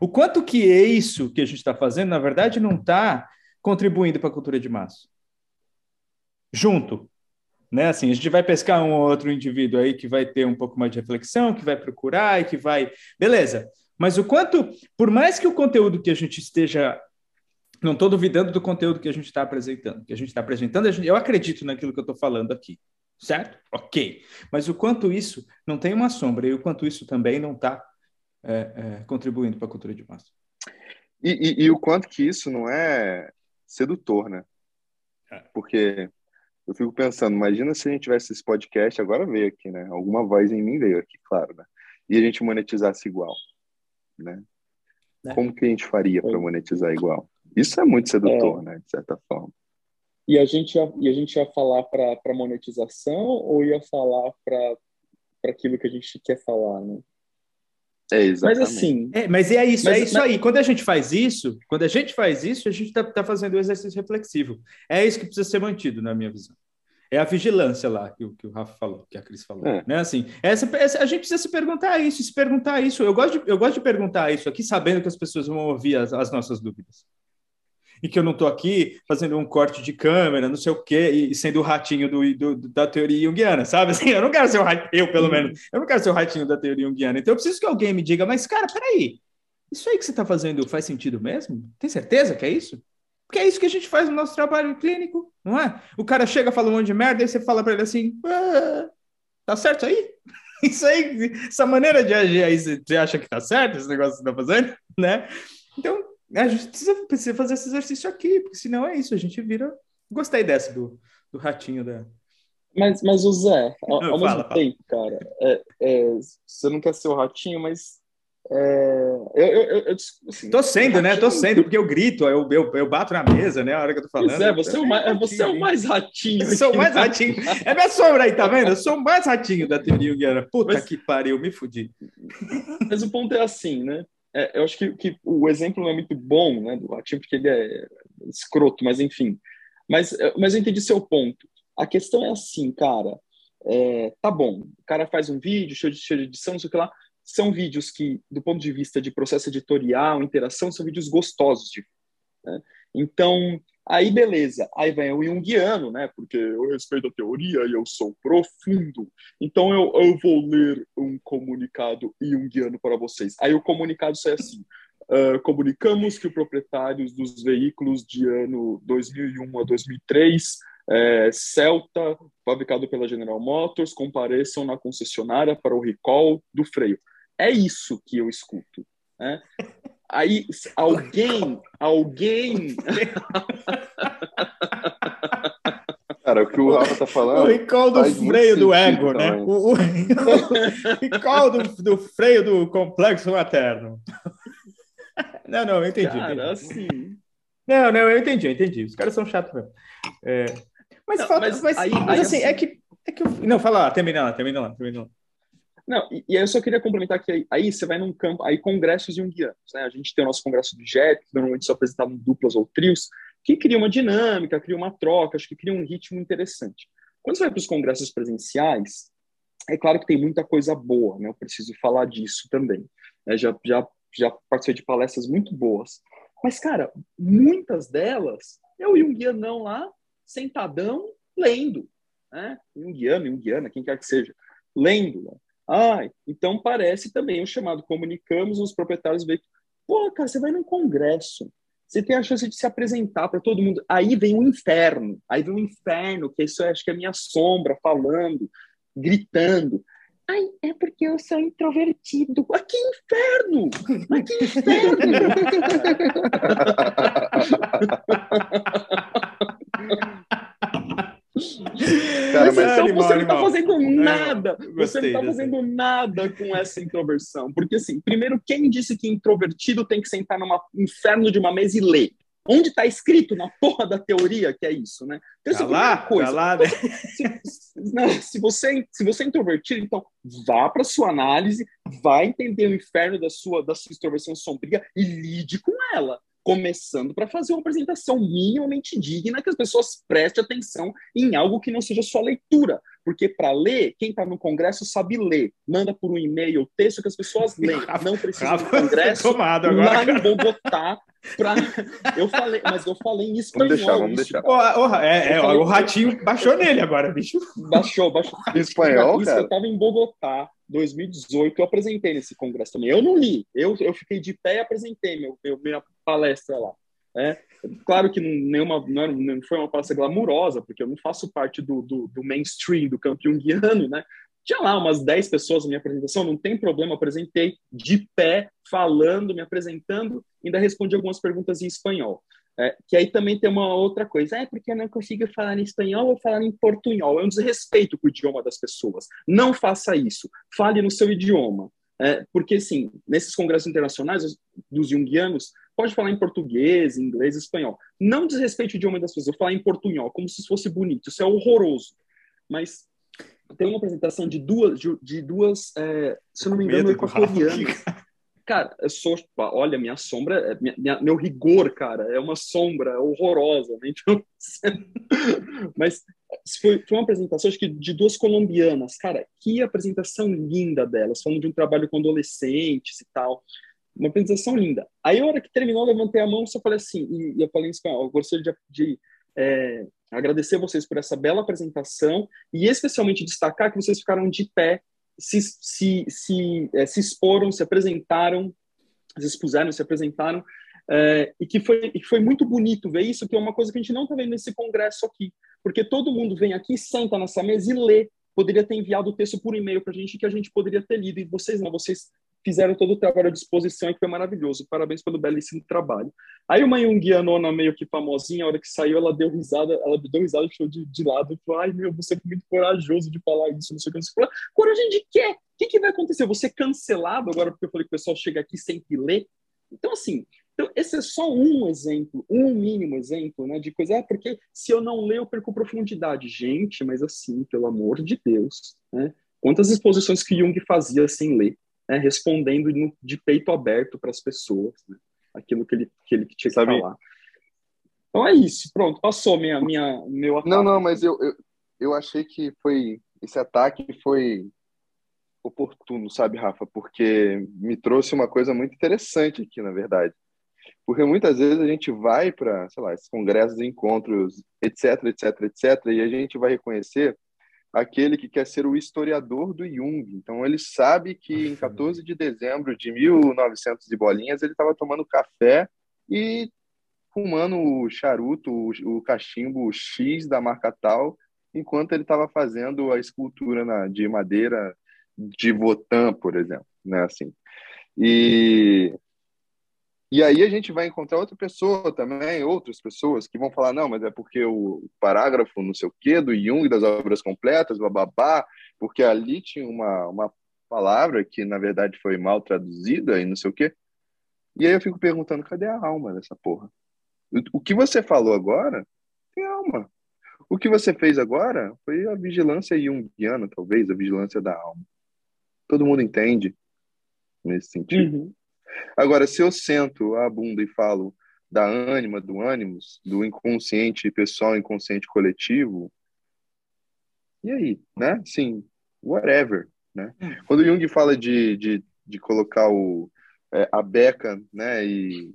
O quanto que é isso que a gente está fazendo, na verdade, não está contribuindo para a cultura de massa? Junto, né? Assim, a gente vai pescar um ou outro indivíduo aí que vai ter um pouco mais de reflexão, que vai procurar e que vai. Beleza. Mas o quanto, por mais que o conteúdo que a gente esteja. Não estou duvidando do conteúdo que a gente está apresentando. Que a gente está apresentando, gente... eu acredito naquilo que eu estou falando aqui. Certo? Ok. Mas o quanto isso não tem uma sombra e o quanto isso também não está é, é, contribuindo para a cultura de massa. E, e, e, o quanto que isso não é sedutor, né? É. Porque eu fico pensando, imagina se a gente tivesse esse podcast, agora veio aqui, né? Alguma voz em mim veio aqui, claro, né? E a gente monetizasse igual, né? É. Como que a gente faria para monetizar igual? Isso é muito sedutor, é. né? De certa forma. E a gente ia, e a gente ia falar para monetização ou ia falar para aquilo que a gente quer falar, né? É, exatamente. Mas assim. É, mas é isso, mas, é isso mas... aí. Quando a gente faz isso, quando a gente faz isso, a gente está tá fazendo o exercício reflexivo. É isso que precisa ser mantido, na minha visão. É a vigilância lá que o, que o Rafa falou, que a Cris falou. É. Né? Assim, essa, essa, a gente precisa se perguntar isso, se perguntar isso. Eu gosto, de, eu gosto de perguntar isso aqui, sabendo que as pessoas vão ouvir as, as nossas dúvidas e que eu não estou aqui fazendo um corte de câmera, não sei o quê, e sendo o ratinho do, do, da teoria junguiana, sabe? Assim, eu não quero ser o ratinho, eu pelo menos, eu não quero ser o ratinho da teoria junguiana. Então eu preciso que alguém me diga, mas cara, peraí, isso aí que você está fazendo faz sentido mesmo? Tem certeza que é isso? Porque é isso que a gente faz no nosso trabalho clínico, não é? O cara chega, fala um monte de merda, e você fala para ele assim, ah, tá certo aí? Isso aí, essa maneira de agir aí, você acha que tá certo, esse negócio que você tá fazendo, né? Então, a gente precisa, precisa fazer esse exercício aqui, porque senão é isso, a gente vira. Gostei dessa do, do ratinho da. Mas, mas o Zé, ao, ao fala, mesmo tempo, cara, é, é, você não quer ser o ratinho, mas. É, eu, eu, eu, assim, tô sendo, né? Tô sendo, porque eu grito, eu, eu, eu bato na mesa, né? A hora que eu tô falando. É, você, é o mais, você é o mais ratinho. Eu sou o mais ratinho. É minha sombra aí, tá vendo? Eu sou o mais ratinho da teoria Guiana. Puta mas, que pariu, me fudi. Mas o ponto é assim, né? É, eu acho que, que, o exemplo não é muito bom, né, do Ratinho, porque ele é escroto, mas enfim. Mas, é, mas eu entendi seu ponto. A questão é assim, cara, é, tá bom, o cara faz um vídeo cheio de, cheio de edição, não sei o que lá, são vídeos que, do ponto de vista de processo editorial, interação, são vídeos gostosos de né? Então, Aí, beleza. Aí vem o Jungiano, né? Porque eu respeito a teoria e eu sou profundo. Então, eu, eu vou ler um comunicado Jungiano para vocês. Aí, o comunicado sai assim. Uh, comunicamos que os proprietários dos veículos de ano 2001 a 2003 é, Celta, fabricado pela General Motors, compareçam na concessionária para o recall do freio. É isso que eu escuto. Né? Aí alguém, alguém. Cara, o que o Rafa tá falando. O recall do freio do ego, né? O, o, recall do, do freio do complexo materno. Não, não, eu entendi. Cara, entendi. assim. Não, não, eu entendi, eu entendi. Os caras são chatos mesmo. É... Mas, não, falta, mas, mas, aí, mas aí, assim, é que. É que eu... Não, fala lá, termina lá, termina lá, termina lá. Não, e, e, aí eu só queria complementar que aí, aí, você vai num campo, aí congressos junguianos, né? A gente tem o nosso congresso do JET, que normalmente são apresentados em duplas ou trios, que cria uma dinâmica, cria uma troca, acho que cria um ritmo interessante. Quando você vai para os congressos presenciais, é claro que tem muita coisa boa, né? Eu preciso falar disso também. Né? Já, já, já participei de palestras muito boas. Mas, cara, muitas delas é o Jungianão lá, sentadão, lendo. Né? Jungiano, Jungiana, quem quer que seja, lendo. Ah, então parece também o chamado comunicamos, os proprietários veem, pô, cara, você vai num congresso, você tem a chance de se apresentar para todo mundo. Aí vem o inferno, aí vem o inferno, que isso eu acho que é a minha sombra falando, gritando. Ai, é porque eu sou introvertido. Ah, que inferno! Mas que inferno! Cara, mas então animal, você não está fazendo nada. você não está fazendo nada com essa introversão. Porque, assim, primeiro, quem disse que introvertido tem que sentar no inferno de uma mesa e ler? Onde está escrito na porra da teoria que é isso, né? Então, tá lá, coisa. Tá lá, né? se, não, se, você, se você é introvertido, então vá para sua análise, vá entender o inferno da sua, da sua extroversão sombria e lide com ela começando para fazer uma apresentação minimamente digna que as pessoas prestem atenção em algo que não seja só leitura. Porque para ler, quem está no Congresso sabe ler. Manda por um e-mail o texto que as pessoas leem. Não precisa do Congresso. Tomado agora, lá Bogotá. Pra... Eu falei, mas eu falei em espanhol. Vamos deixar, vamos deixar. Oh, oh, é, é o ratinho baixou nele agora, bicho. Baixou, baixou. Em espanhol, Isso, cara? Eu estava em Bogotá, 2018, eu apresentei nesse congresso também. Eu não li, eu, eu fiquei de pé e apresentei meu, meu, minha palestra lá. É, claro que nenhuma, não, foi uma palestra glamurosa, porque eu não faço parte do, do, do mainstream, do campo junguiano, né? Tinha lá umas 10 pessoas na minha apresentação, não tem problema, apresentei de pé, falando, me apresentando, ainda respondi algumas perguntas em espanhol. É, que aí também tem uma outra coisa, é porque eu não consigo falar em espanhol ou falar em portunhol. É um desrespeito com o idioma das pessoas. Não faça isso. Fale no seu idioma. É, porque, assim, nesses congressos internacionais dos junguianos, pode falar em português, inglês, espanhol. Não desrespeite o idioma das pessoas. Falar em portunhol, como se fosse bonito. Isso é horroroso. Mas tem uma apresentação de duas, de, de duas é, se eu não me engano, equatorianas. Cara, eu sou, olha, minha sombra, é, minha, meu rigor, cara, é uma sombra horrorosa, né? Então, mas foi, foi uma apresentação, acho que de duas colombianas, cara, que apresentação linda delas, falando de um trabalho com adolescentes e tal, uma apresentação linda. Aí, a hora que terminou, levantei a mão, só falei assim, e, eu falei em espanhol, eu gostaria de, de é, agradecer vocês por essa bela apresentação e especialmente destacar que vocês ficaram de pé se, se, se, é, se exporam, se apresentaram, se expuseram, se apresentaram, é, e que foi, e foi muito bonito ver isso, que é uma coisa que a gente não está vendo nesse congresso aqui, porque todo mundo vem aqui, senta nessa mesa e lê. Poderia ter enviado o texto por e-mail para a gente que a gente poderia ter lido, e vocês não, vocês fizeram todo o trabalho à disposição e foi maravilhoso. Parabéns pelo belíssimo trabalho. Aí uma Jungianona meio que famosinha, a hora que saiu, ela deu risada, ela deu risada, ficou de, de lado falou, ai meu, você foi muito corajoso de falar isso, não sei o que. Você falou, coragem de quê? O que, que vai acontecer? Você cancelado agora porque eu falei que o pessoal chega aqui sem que ler? Então, assim, então, esse é só um exemplo, um mínimo exemplo, né, de coisa, ah, porque se eu não ler, eu perco profundidade. Gente, mas assim, pelo amor de Deus, né? Quantas exposições que Jung fazia sem ler? Né, respondendo no, de peito aberto para as pessoas, né, aquilo que ele, que ele tinha que Sabe, falar. Então é isso, pronto, passou minha, minha, meu ataque. Não, não, mas eu, eu, eu achei que foi esse ataque foi oportuno, sabe, Rafa? Porque me trouxe uma coisa muito interessante aqui, na verdade. Porque muitas vezes a gente vai para, sei lá, esses congressos, encontros, etc, etc, etc, e a gente vai reconhecer aquele que quer ser o historiador do Jung. Então ele sabe que em 14 de dezembro de 1900 e bolinhas ele estava tomando café e fumando o charuto, o, cachimbo X da marca tal, enquanto ele estava fazendo a escultura na, de madeira de Votan, por exemplo, né? Assim. E e aí a gente vai encontrar outra pessoa também, outras pessoas que vão falar, não, mas é porque o parágrafo não sei o quê do Jung, das obras completas, bababá, porque ali tinha uma, uma palavra que, na verdade, foi mal traduzida e não sei o quê. E aí eu fico perguntando, cadê a alma dessa porra? O que você falou agora tem alma. O que você fez agora foi a vigilância junguiana, talvez, a vigilância da alma. Todo mundo entende nesse sentido. Uhum. Agora, se eu sento a bunda e falo da ânima, do ânimos, do inconsciente pessoal, inconsciente coletivo, e aí, né? Sim, whatever, né? Hum. Quando Jung fala de, de, de colocar o, é, a beca, né, e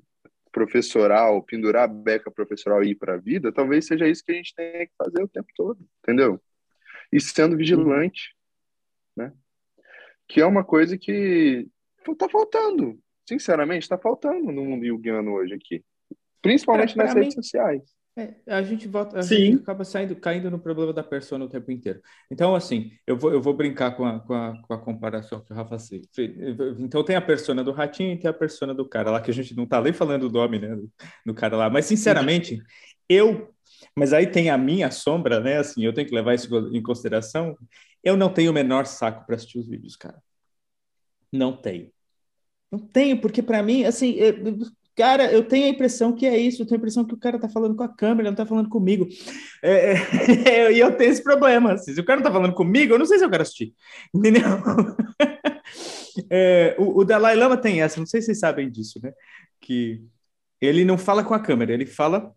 professoral, pendurar a beca professoral e ir para a vida, talvez seja isso que a gente tenha que fazer o tempo todo, entendeu? E sendo vigilante, né? Que é uma coisa que tá faltando, sinceramente, está faltando no mundo yugiano hoje aqui. Principalmente pra, pra nas mim, redes sociais. É, a gente volta, a Sim. gente acaba saindo, caindo no problema da persona o tempo inteiro. Então, assim, eu vou, eu vou brincar com a, com, a, com a comparação que o Rafa fez. Então, tem a persona do ratinho e tem a persona do cara lá, que a gente não tá nem falando do nome, né, do, do cara lá. Mas, sinceramente, eu. Mas aí tem a minha sombra, né? Assim, eu tenho que levar isso em consideração. Eu não tenho o menor saco para assistir os vídeos, cara. Não tenho. Não tenho, porque para mim, assim, eu, cara, eu tenho a impressão que é isso, eu tenho a impressão que o cara tá falando com a câmera, não tá falando comigo. É, é, e eu tenho esse problema. Assim, se o cara não tá falando comigo, eu não sei se eu quero assistir. Entendeu? É, o, o, Dalai Lama tem essa, não sei se vocês sabem disso, né? Que ele não fala com a câmera, ele fala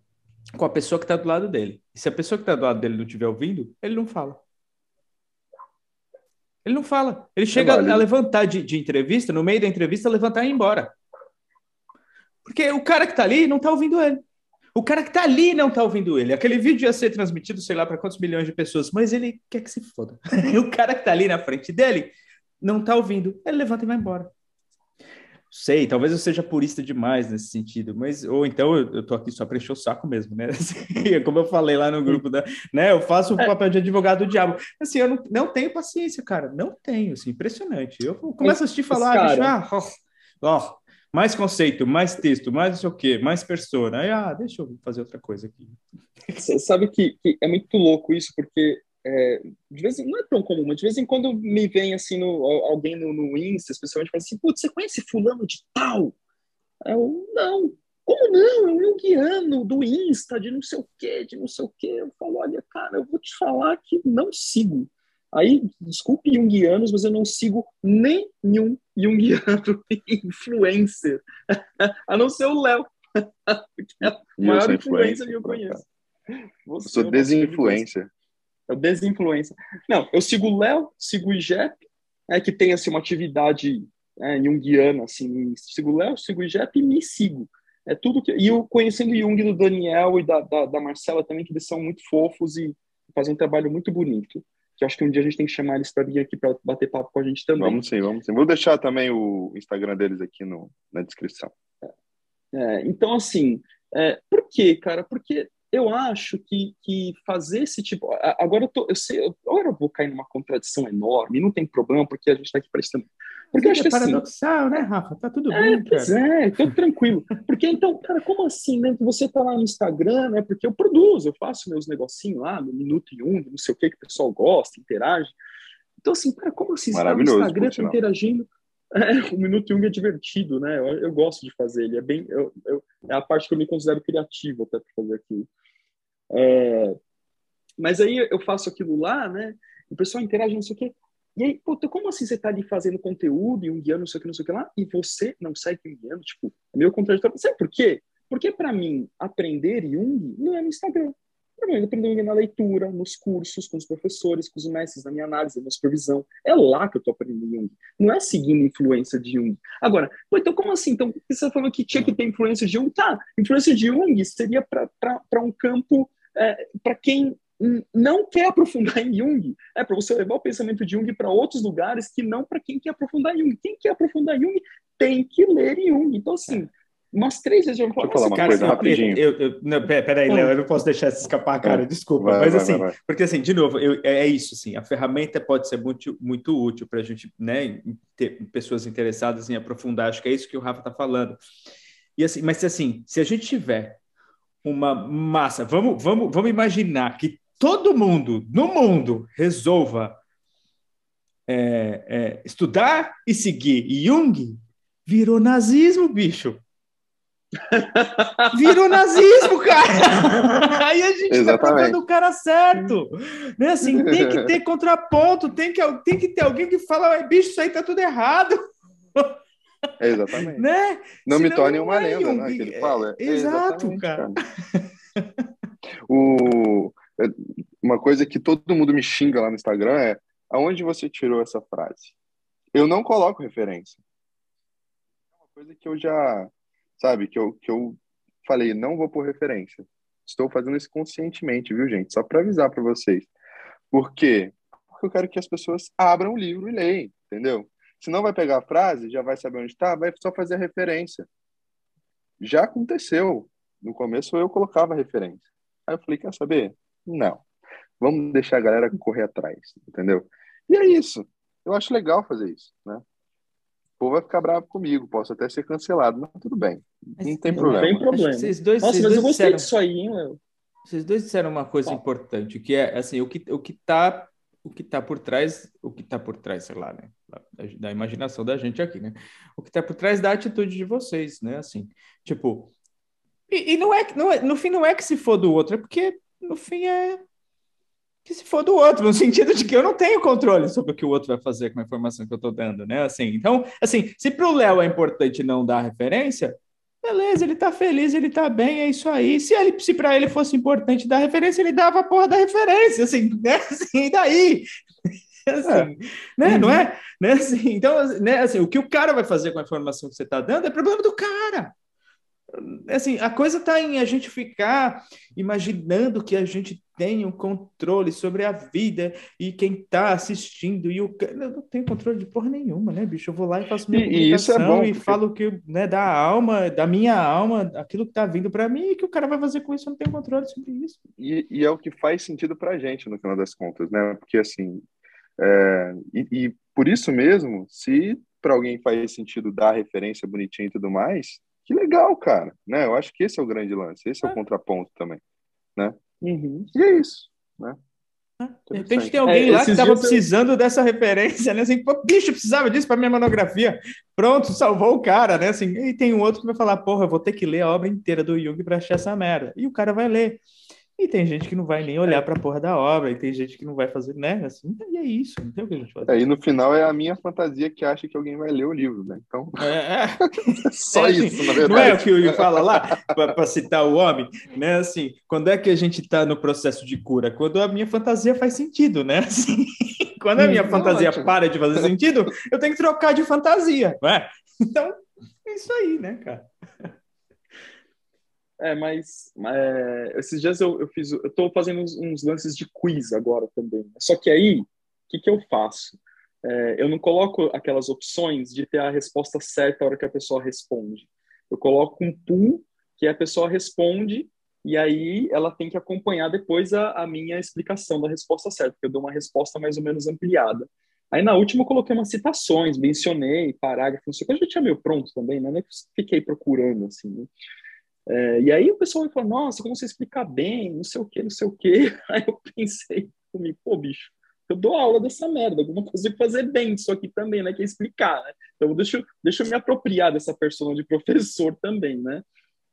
com a pessoa que está do lado dele. E se a pessoa que está do lado dele não estiver ouvindo, ele não fala. Ele não fala. Ele chega é a levantar de, de, entrevista, no meio da entrevista, levantar e ir embora. Porque o cara que está ali não está ouvindo ele. O cara que está ali não está ouvindo ele. Aquele vídeo ia ser transmitido, sei lá, para quantos milhões de pessoas, mas ele quer que se foda. o cara que está ali na frente dele não está ouvindo. Ele levanta e vai embora sei, talvez eu seja purista demais nesse sentido, mas ou então eu, eu tô aqui só para encher o saco mesmo, né? Assim, como eu falei lá no grupo da, né? Eu faço o é. papel de advogado do diabo. Assim, eu não, não tenho paciência, cara, não tenho, assim, impressionante. Eu começo a assistir falar, cara... ah, ó, ó, mais conceito, mais texto, mais não sei o quê, mais persona. Aí, ah, deixa eu fazer outra coisa aqui. Você sabe que, que é muito louco isso, porque é, de vez em, não é tão comum, mas de vez em quando me vem assim no, alguém no, no Insta, especialmente, fala assim, putz, você conhece fulano de tal? Eu, não. Como não? É um Jungiano do Insta, de não sei o quê, de não sei o quê. Eu falo, olha, cara, eu vou te falar que não sigo. Aí, desculpe Jungianos, mas eu não sigo nenhum Jungiano influencer, a não ser o Léo, que é a maior influência que eu conheço. Você eu sou desinfluencer. É o desinfluência. Não, eu sigo o Léo, sigo o IGEP, é, que tem assim, uma atividade é, junguiana, assim, sigo o Léo, sigo o IGEP e me sigo. É tudo que... E eu conhecendo Jung do Daniel e da, da, da Marcela também, que eles são muito fofos e fazem um trabalho muito bonito. Que acho que um dia a gente tem que chamar eles para vir aqui para bater papo com a gente também. Vamos sim, vamos sim. Vou deixar também o Instagram deles aqui no, na descrição. É, então, assim, é, por quê, cara? Porque eu acho que, que fazer esse tipo. Agora eu, tô, eu sei, agora eu vou cair numa contradição enorme, não tem problema, porque a gente está aqui prestando. Porque eu acho é que assim, paradoxal, assim, né, Rafa? Tá tudo é, bem. Pois é, tudo tranquilo. Porque então, cara, como assim, né? Você tá lá no Instagram, né? Porque eu produzo, eu faço meus negocinhos lá, no Minuto e Um, não sei o que, que o pessoal gosta, interage. Então, assim, cara, como assim? Você tá no Instagram, tá interagindo. É, o Minuto Jung é divertido, né? Eu, eu, gosto de fazer ele. É bem, eu, eu, é a parte que eu me considero criativo até para fazer aquilo. É, mas aí eu faço aquilo lá, né? O pessoal interage, não sei o quê. E aí, como assim você tá ali fazendo conteúdo e um guiano, não sei o que, não sei o que lá, e você não segue um guiano? Tipo, é meio contraditório. Sabe por quê? Porque para mim, aprender Jung não é no Instagram. Mim, aprender na leitura, nos cursos, com os professores, com os mestres, na minha análise, na minha supervisão. É lá que eu tô aprendendo Jung. Não é seguindo influência de Jung. Agora, então como assim? Então, você tá falando que tinha que ter influência de Jung? Tá, influência de Jung seria para um campo é, para quem não quer aprofundar em Jung, é para você levar o pensamento de Jung para outros lugares que não para quem quer aprofundar em Jung. Quem quer aprofundar em Jung tem que ler Jung. Então, assim, umas três vezes eu Deixa eu falar uma cara, coisa rapidinho. Eu, eu, não, peraí, Léo, eu não posso deixar isso escapar, cara, é. desculpa. Vai, mas vai, assim, vai, porque assim, de novo, eu, é, é isso, assim, a ferramenta pode ser muito, muito útil para a gente, né, ter pessoas interessadas em aprofundar, acho que é isso que o Rafa está falando. E assim, mas assim, se a gente tiver uma massa, vamos, vamos, vamos imaginar que todo mundo no mundo resolva é, é, estudar e seguir Jung, virou nazismo, bicho. Virou nazismo, cara! Aí a gente tá Exatamente. tá provando o cara certo. Né? Assim, tem que ter contraponto, tem que, tem que ter alguém que fala, bicho, isso aí tá tudo errado. É exatamente. Né? Não Senão me torne uma é lenda, né? Que ele fala. É, exato, cara. cara. o, uma coisa que todo mundo me xinga lá no Instagram é aonde você tirou essa frase? Eu não coloco referência. É uma coisa que eu já sabe? Que eu, que eu falei, não vou por referência. Estou fazendo isso conscientemente, viu, gente? Só para avisar para vocês. Por quê? Porque eu quero que as pessoas abram o livro e leiam, entendeu? Se não vai pegar a frase, já vai saber onde está, vai só fazer a referência. Já aconteceu. No começo eu colocava referência. Aí eu falei, quer saber? Não. Vamos deixar a galera correr atrás, entendeu? E é isso. Eu acho legal fazer isso, né? Povo vai ficar bravo comigo, posso até ser cancelado, mas tudo bem. Mas não tem não problema. Não tem problema. Vocês dois, Nossa, vocês mas dois eu gostei disseram, disso aí, hein, Léo? Vocês dois disseram uma coisa tá. importante, que é assim, o que o que tá o que tá por trás, o que tá por trás, sei lá, né, da, da imaginação da gente aqui, né? O que tá por trás da atitude de vocês, né? Assim, tipo, e, e não, é, não é, no fim não é que se for do outro, é porque no fim é que se for do outro, no sentido de que eu não tenho controle sobre o que o outro vai fazer com a informação que eu estou dando, né? Assim, então, assim, se para o Léo é importante não dar referência, beleza, ele está feliz, ele está bem, é isso aí. Se, ele, se para ele fosse importante dar referência, ele dava a porra da referência, assim, né? Assim, e daí? Assim, é. né? Uhum. Não é? Né? Assim, então, né? Assim, o que o cara vai fazer com a informação que você está dando é problema do cara assim, a coisa está em a gente ficar imaginando que a gente um controle sobre a vida e quem está assistindo e o eu não tenho controle de porra nenhuma, né, bicho? Eu vou lá e faço minha e, isso é bom, e porque... falo que né, da alma, da minha alma, aquilo que está vindo para mim e que o cara vai fazer com isso, eu não tenho controle sobre isso. E, e é o que faz sentido para gente no final das contas, né? Porque assim, é, e, e por isso mesmo, se para alguém faz sentido dar referência bonitinha e tudo mais, que legal, cara, né? Eu acho que esse é o grande lance, esse é, é o contraponto também, né? Uhum. E é isso, né? É, de repente tem alguém é, lá que estava precisando eu... dessa referência, né? Assim, pô, bicho, precisava disso para minha monografia. Pronto, salvou o cara, né? Assim, e tem um outro que vai falar, porra, eu vou ter que ler a obra inteira do Jung para achar essa merda. E o cara vai ler. E tem gente que não vai nem olhar para a porra da obra, e tem gente que não vai fazer, né? Assim, e é isso, não tem o que a gente fazer. É, e no final é a minha fantasia que acha que alguém vai ler o livro, né? Então. É, é. Só é, assim, isso, na verdade. Não é o que o fala lá, para citar o homem, né? Assim, quando é que a gente está no processo de cura? Quando a minha fantasia faz sentido, né? Assim, quando a minha hum, fantasia ótimo. para de fazer sentido, eu tenho que trocar de fantasia, não é? Então, é isso aí, né, cara? É, mas é, esses dias eu, eu fiz, eu tô fazendo uns, uns, lances de quiz agora também. Só que aí, o que, que eu faço? É, eu não coloco aquelas opções de ter a resposta certa a hora que a pessoa responde. Eu coloco um pool que a pessoa responde e aí ela tem que acompanhar depois a, a minha explicação da resposta certa, porque eu dou uma resposta mais ou menos ampliada. Aí na última eu coloquei umas citações, mencionei parágrafo, não sei o que, eu já tinha meio pronto também, né? Fiquei procurando, assim, né? É, e aí o pessoal falou, nossa, como você explica bem, não sei o que, não sei o que. Aí eu pensei comigo, pô, bicho, eu dou aula dessa merda, alguma coisa que fazer bem disso aqui também, né? Que é explicar, né? Então deixa, deixa eu me apropriar dessa persona de professor também, né?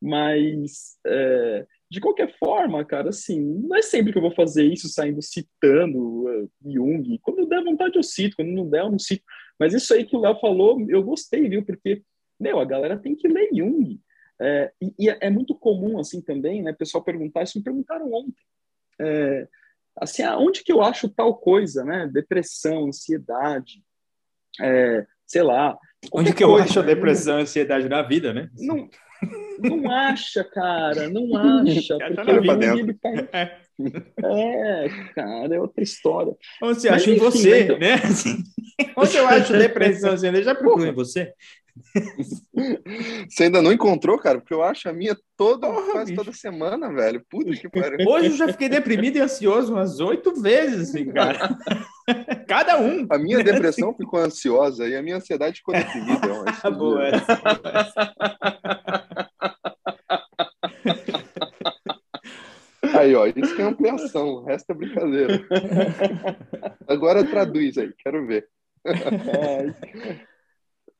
Mas, é, de qualquer forma, cara, assim, não é sempre que eu vou fazer isso saindo citando uh, Jung. Quando eu der vontade eu cito, quando não der eu não cito. Mas isso aí que o Léo falou, eu gostei, viu? Porque, meu, a galera tem que ler Jung. É, e, e, é muito comum, assim, também, né, pessoal perguntar, isso me perguntaram ontem, é, assim, aonde que eu acho tal coisa, né, depressão, ansiedade, é, sei lá. Onde que eu acho a depressão e ansiedade na vida, né? Não, não acha, cara, não acha, porque o ele tá... É. é, cara, é outra história. Onde você acha em você, né? né? Onde eu acho depressão, assim, eu já procuro em você. Você ainda não encontrou, cara? Porque eu acho a minha toda, Porra, quase bicho. toda semana, velho. Puta que pariu. Hoje eu já fiquei deprimido e ansioso umas oito vezes, assim, cara. Cada um. A minha depressão ficou ansiosa e a minha ansiedade ficou deprimida. boa, essa, boa essa. Aí, ó, isso que é ampliação, o resto é brincadeira. Agora traduz aí, quero ver.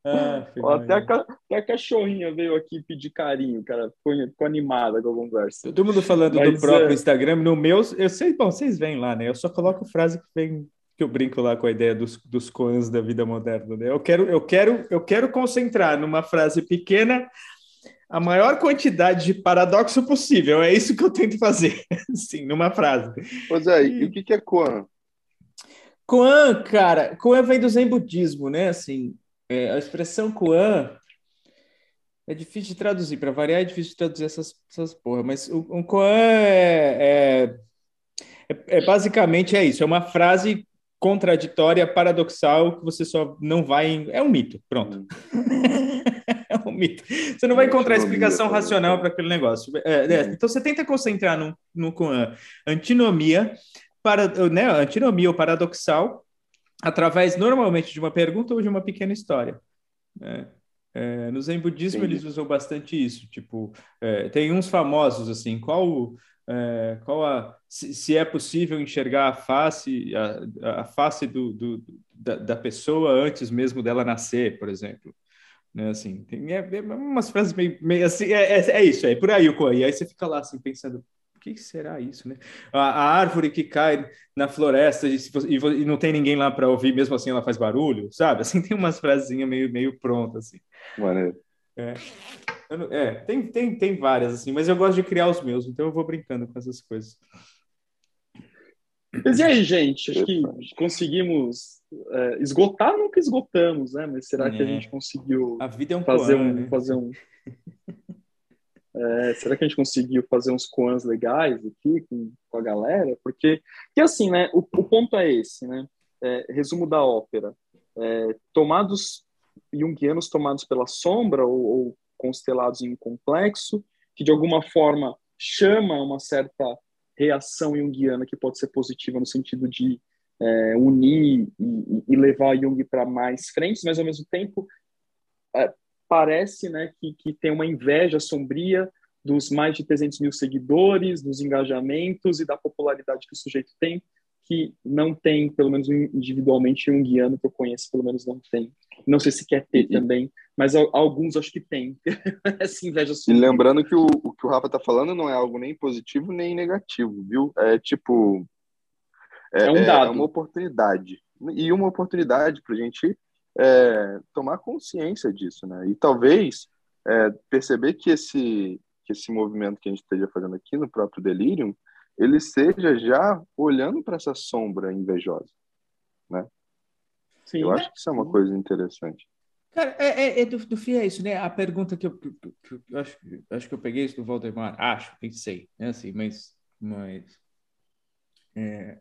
Ah, Ó, até, a, até, a, cachorrinha veio aqui pedir carinho, cara. Ficou, ficou animada com a conversa. Todo mundo falando Mas, do próprio é... Instagram. No meu, eu sei, bom, vocês vêm lá, né? Eu só coloco frase que vem que eu brinco lá com a ideia dos, dos coans da vida moderna. Né? Eu quero, eu quero, eu quero concentrar numa frase pequena a maior quantidade de paradoxo possível. É isso que eu tento fazer, sim, numa frase. Pois é, e o que é koan? Koan, cara, koan vem do Zen budismo, né? Assim, é, a expressão Kuan é difícil de traduzir, para variar é difícil de traduzir essas, essas porra, mas o, um Kuan é, é, é, basicamente é isso, é uma frase contraditória, paradoxal, que você só não vai. É um mito, pronto. é um mito. Você não vai encontrar explicação racional para aquele negócio. É, é, então você tenta concentrar no, no Kuan antinomia, para, né, antinomia ou paradoxal, através normalmente de uma pergunta ou de uma pequena história. Né? É, no Zen budismo eles usam bastante isso. Tipo, é, tem uns famosos assim. Qual, é, qual a se, se, é possível enxergar a face a, a face do, do da, da, pessoa antes mesmo dela nascer, por exemplo. Né, assim, tem é, é umas frases meio, meio assim. É, é, é isso, é por aí o E aí você fica lá assim pensando que será isso, né? A, a árvore que cai na floresta e, e, e não tem ninguém lá para ouvir, mesmo assim ela faz barulho, sabe? Assim, tem umas frasezinhas meio, meio prontas, assim. Maneiro. É. é, tem, tem, tem várias, assim, mas eu gosto de criar os meus, então eu vou brincando com essas coisas. Mas e aí, gente? Acho que conseguimos é, esgotar, nunca esgotamos, né? Mas será é. que a é. gente conseguiu a vida é um fazer, plano, um, né? fazer um É, será que a gente conseguiu fazer uns coans legais aqui com, com a galera? Porque, que assim, né? O, o, ponto é esse, né? É, resumo da ópera. É, tomados junguianos tomados pela sombra ou, ou, constelados em um complexo que de alguma forma chama uma certa reação junguiana que pode ser positiva no sentido de é, unir e, e, levar Jung para mais frentes, mas ao mesmo tempo é, parece né, que, que tem uma inveja sombria dos mais de 300 mil seguidores, dos engajamentos e da popularidade que o sujeito tem, que não tem, pelo menos individualmente, um guiano que eu conheço, pelo menos não tem. Não sei se quer ter também, mas alguns acho que tem. Essa inveja sombria. E lembrando que o, o que o Rafa está falando não é algo nem positivo nem negativo, viu? É tipo. É, é um dado. É uma oportunidade. E uma oportunidade para a gente é, tomar consciência disso, né? E talvez é, perceber que esse, que esse movimento que a gente esteja fazendo aqui no próprio Delirium, ele seja já olhando para essa sombra invejosa, né? Sim, eu acho que isso é uma coisa interessante. Cara, é, é, é do, do é isso, né? A pergunta que eu, que, que, eu acho, acho que eu peguei isso do Valdemar, acho, pensei, né? Assim, mas, mas é,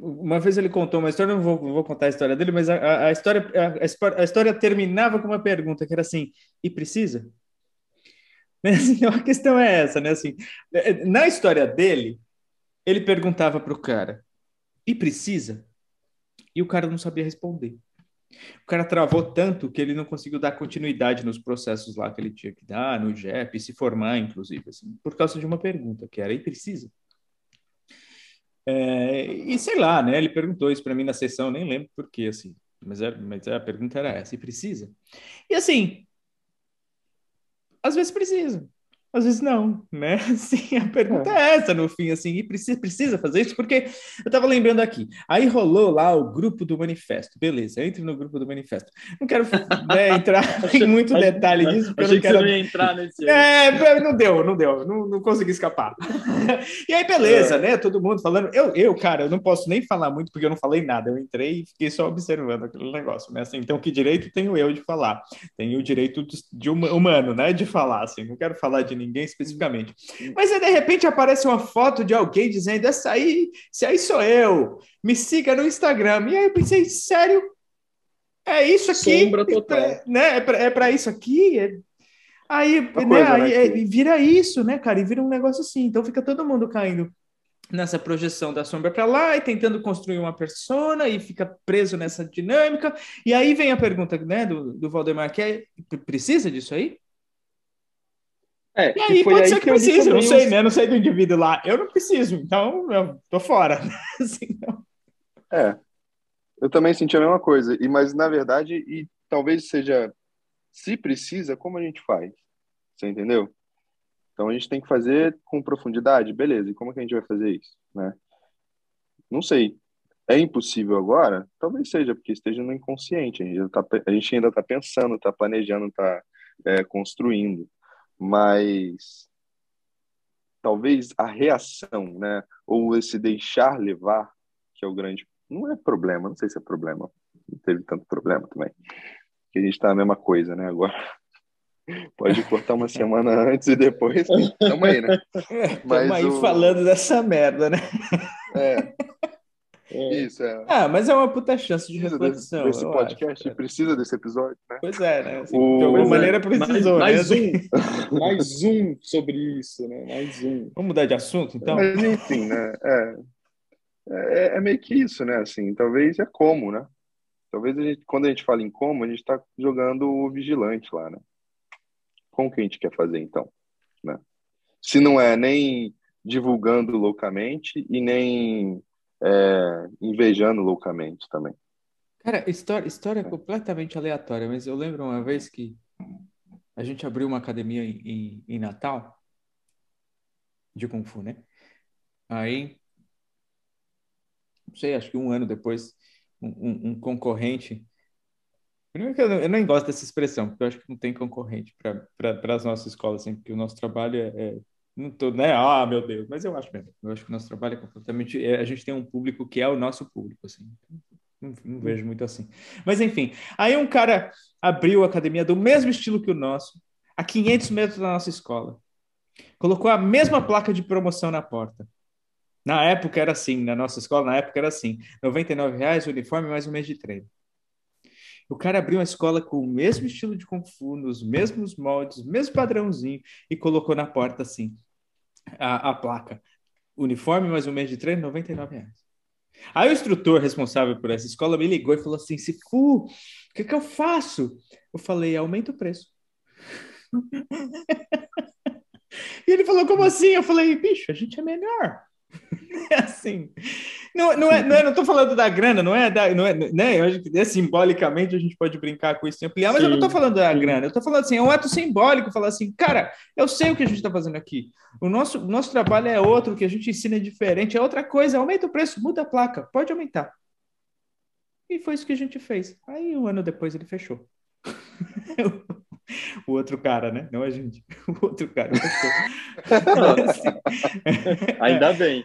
uma vez ele contou uma história, não vou, não vou contar a história dele, mas a, a história, a, a, história terminava com uma pergunta que era assim: e precisa? Então a questão é essa, né? Assim, é, na história dele, ele perguntava para o cara: e precisa? E o cara não sabia responder. O cara travou tanto que ele não conseguiu dar continuidade nos processos lá que ele tinha que dar, no JEP, se formar, inclusive, assim, por causa de uma pergunta que era: e precisa? É, e sei lá, né? Ele perguntou isso para mim na sessão, nem lembro por quê, assim. Mas, é, mas a pergunta era essa, e precisa? E assim, às vezes precisa às vezes não, né? Sim, a pergunta é. é essa no fim, assim, e precisa, precisa fazer isso, porque eu tava lembrando aqui, aí rolou lá o grupo do manifesto, beleza, entre no grupo do manifesto. Não quero né, entrar em muito detalhe nisso, porque eu não quero... entrar nesse... É, não deu, não deu, não, não consegui escapar. e aí, beleza, é. né, todo mundo falando, eu, eu, cara, eu não posso nem falar muito, porque eu não falei nada, eu entrei e fiquei só observando aquele negócio, né, assim, então que direito tenho eu de falar? Tenho o direito de, de humano, né, de falar, assim, não quero falar de ninguém especificamente. Mas aí, de repente, aparece uma foto de alguém dizendo: essa aí, esse aí sou eu, me siga no Instagram. E aí eu pensei, sério? é isso aqui. Sombra total. É, né? É para é isso aqui. É... Aí, né, coisa, aí né, que... vira isso, né, cara? E vira um negócio assim. Então fica todo mundo caindo nessa projeção da sombra para lá e tentando construir uma persona e fica preso nessa dinâmica. E aí vem a pergunta né, do, do Valdemar, que é, precisa disso aí? É, e aí pode aí ser que, que precise, não sei, né? Não sei do indivíduo lá. Eu não preciso, então eu tô fora. assim, não. É, eu também senti a mesma coisa. E mas na verdade, e talvez seja, se precisa, como a gente faz? Você entendeu? Então a gente tem que fazer com profundidade, beleza? E como que a gente vai fazer isso, né? Não sei. É impossível agora? Talvez seja, porque esteja no inconsciente. A gente, tá, a gente ainda está pensando, está planejando, está é, construindo. Mas talvez a reação, né? Ou esse deixar levar, que é o grande. Não é problema, não sei se é problema. Não teve tanto problema também. Que a gente está na mesma coisa, né? Agora. Pode cortar uma semana antes e depois. Tamo aí, né? Mas aí o... falando dessa merda, né? É. É. Isso, é. Ah, mas é uma puta chance de reflexão. Desse, desse podcast, acho, precisa desse episódio, né? Pois é, né? Assim, o... De alguma maneira precisou. Mais, mais né? um. mais um sobre isso, né? Mais um. Vamos mudar de assunto, então? Mas, enfim, né? É, é, é meio que isso, né? Assim, talvez é como, né? Talvez a gente, quando a gente fala em como, a gente está jogando o vigilante lá, né? Como que a gente quer fazer então? Né? Se não é nem divulgando loucamente e nem é, invejando loucamente também. Cara, história, história completamente aleatória, mas eu lembro uma vez que a gente abriu uma academia em, em, em Natal de Kung Fu, né? Aí, não sei, acho que um ano depois, um, um, um concorrente Primeiro que eu, eu nem gosto dessa expressão, porque eu acho que não tem concorrente para as nossas escolas, assim, porque o nosso trabalho é, é, não tô, né? Ah, meu Deus, mas eu acho mesmo. Eu acho que o nosso trabalho é completamente. É, a gente tem um público que é o nosso público, assim. Não, não, vejo muito assim. Mas enfim, aí um cara abriu a academia do mesmo estilo que o nosso, a 500 metros da nossa escola. Colocou a mesma placa de promoção na porta. Na época era assim, na nossa escola, na época era assim: R$ reais o uniforme mais um mês de treino. O cara abriu uma escola com o mesmo estilo de Kung Fu, nos mesmos moldes, mesmo padrãozinho, e colocou na porta assim a, a placa. Uniforme mais um mês de treino, 99 reais. Aí o instrutor responsável por essa escola me ligou e falou assim: Sifu, o que, que eu faço? Eu falei: aumenta o preço. e ele falou: como assim? Eu falei: bicho, a gente é melhor. É assim. Não, não, é, não, é, não tô falando da grana, não é, da, não é, né? Eu acho que é, simbolicamente a gente pode brincar com isso e ampliar, mas Sim. eu não tô falando da grana, eu tô falando assim, é um ato simbólico falar assim, cara, eu sei o que a gente está fazendo aqui. O nosso, nosso trabalho é outro, o que a gente ensina é diferente, é outra coisa, aumenta o preço, muda a placa, pode aumentar. E foi isso que a gente fez. Aí um ano depois ele fechou. o outro cara, né? Não a gente. O outro cara. Ainda bem.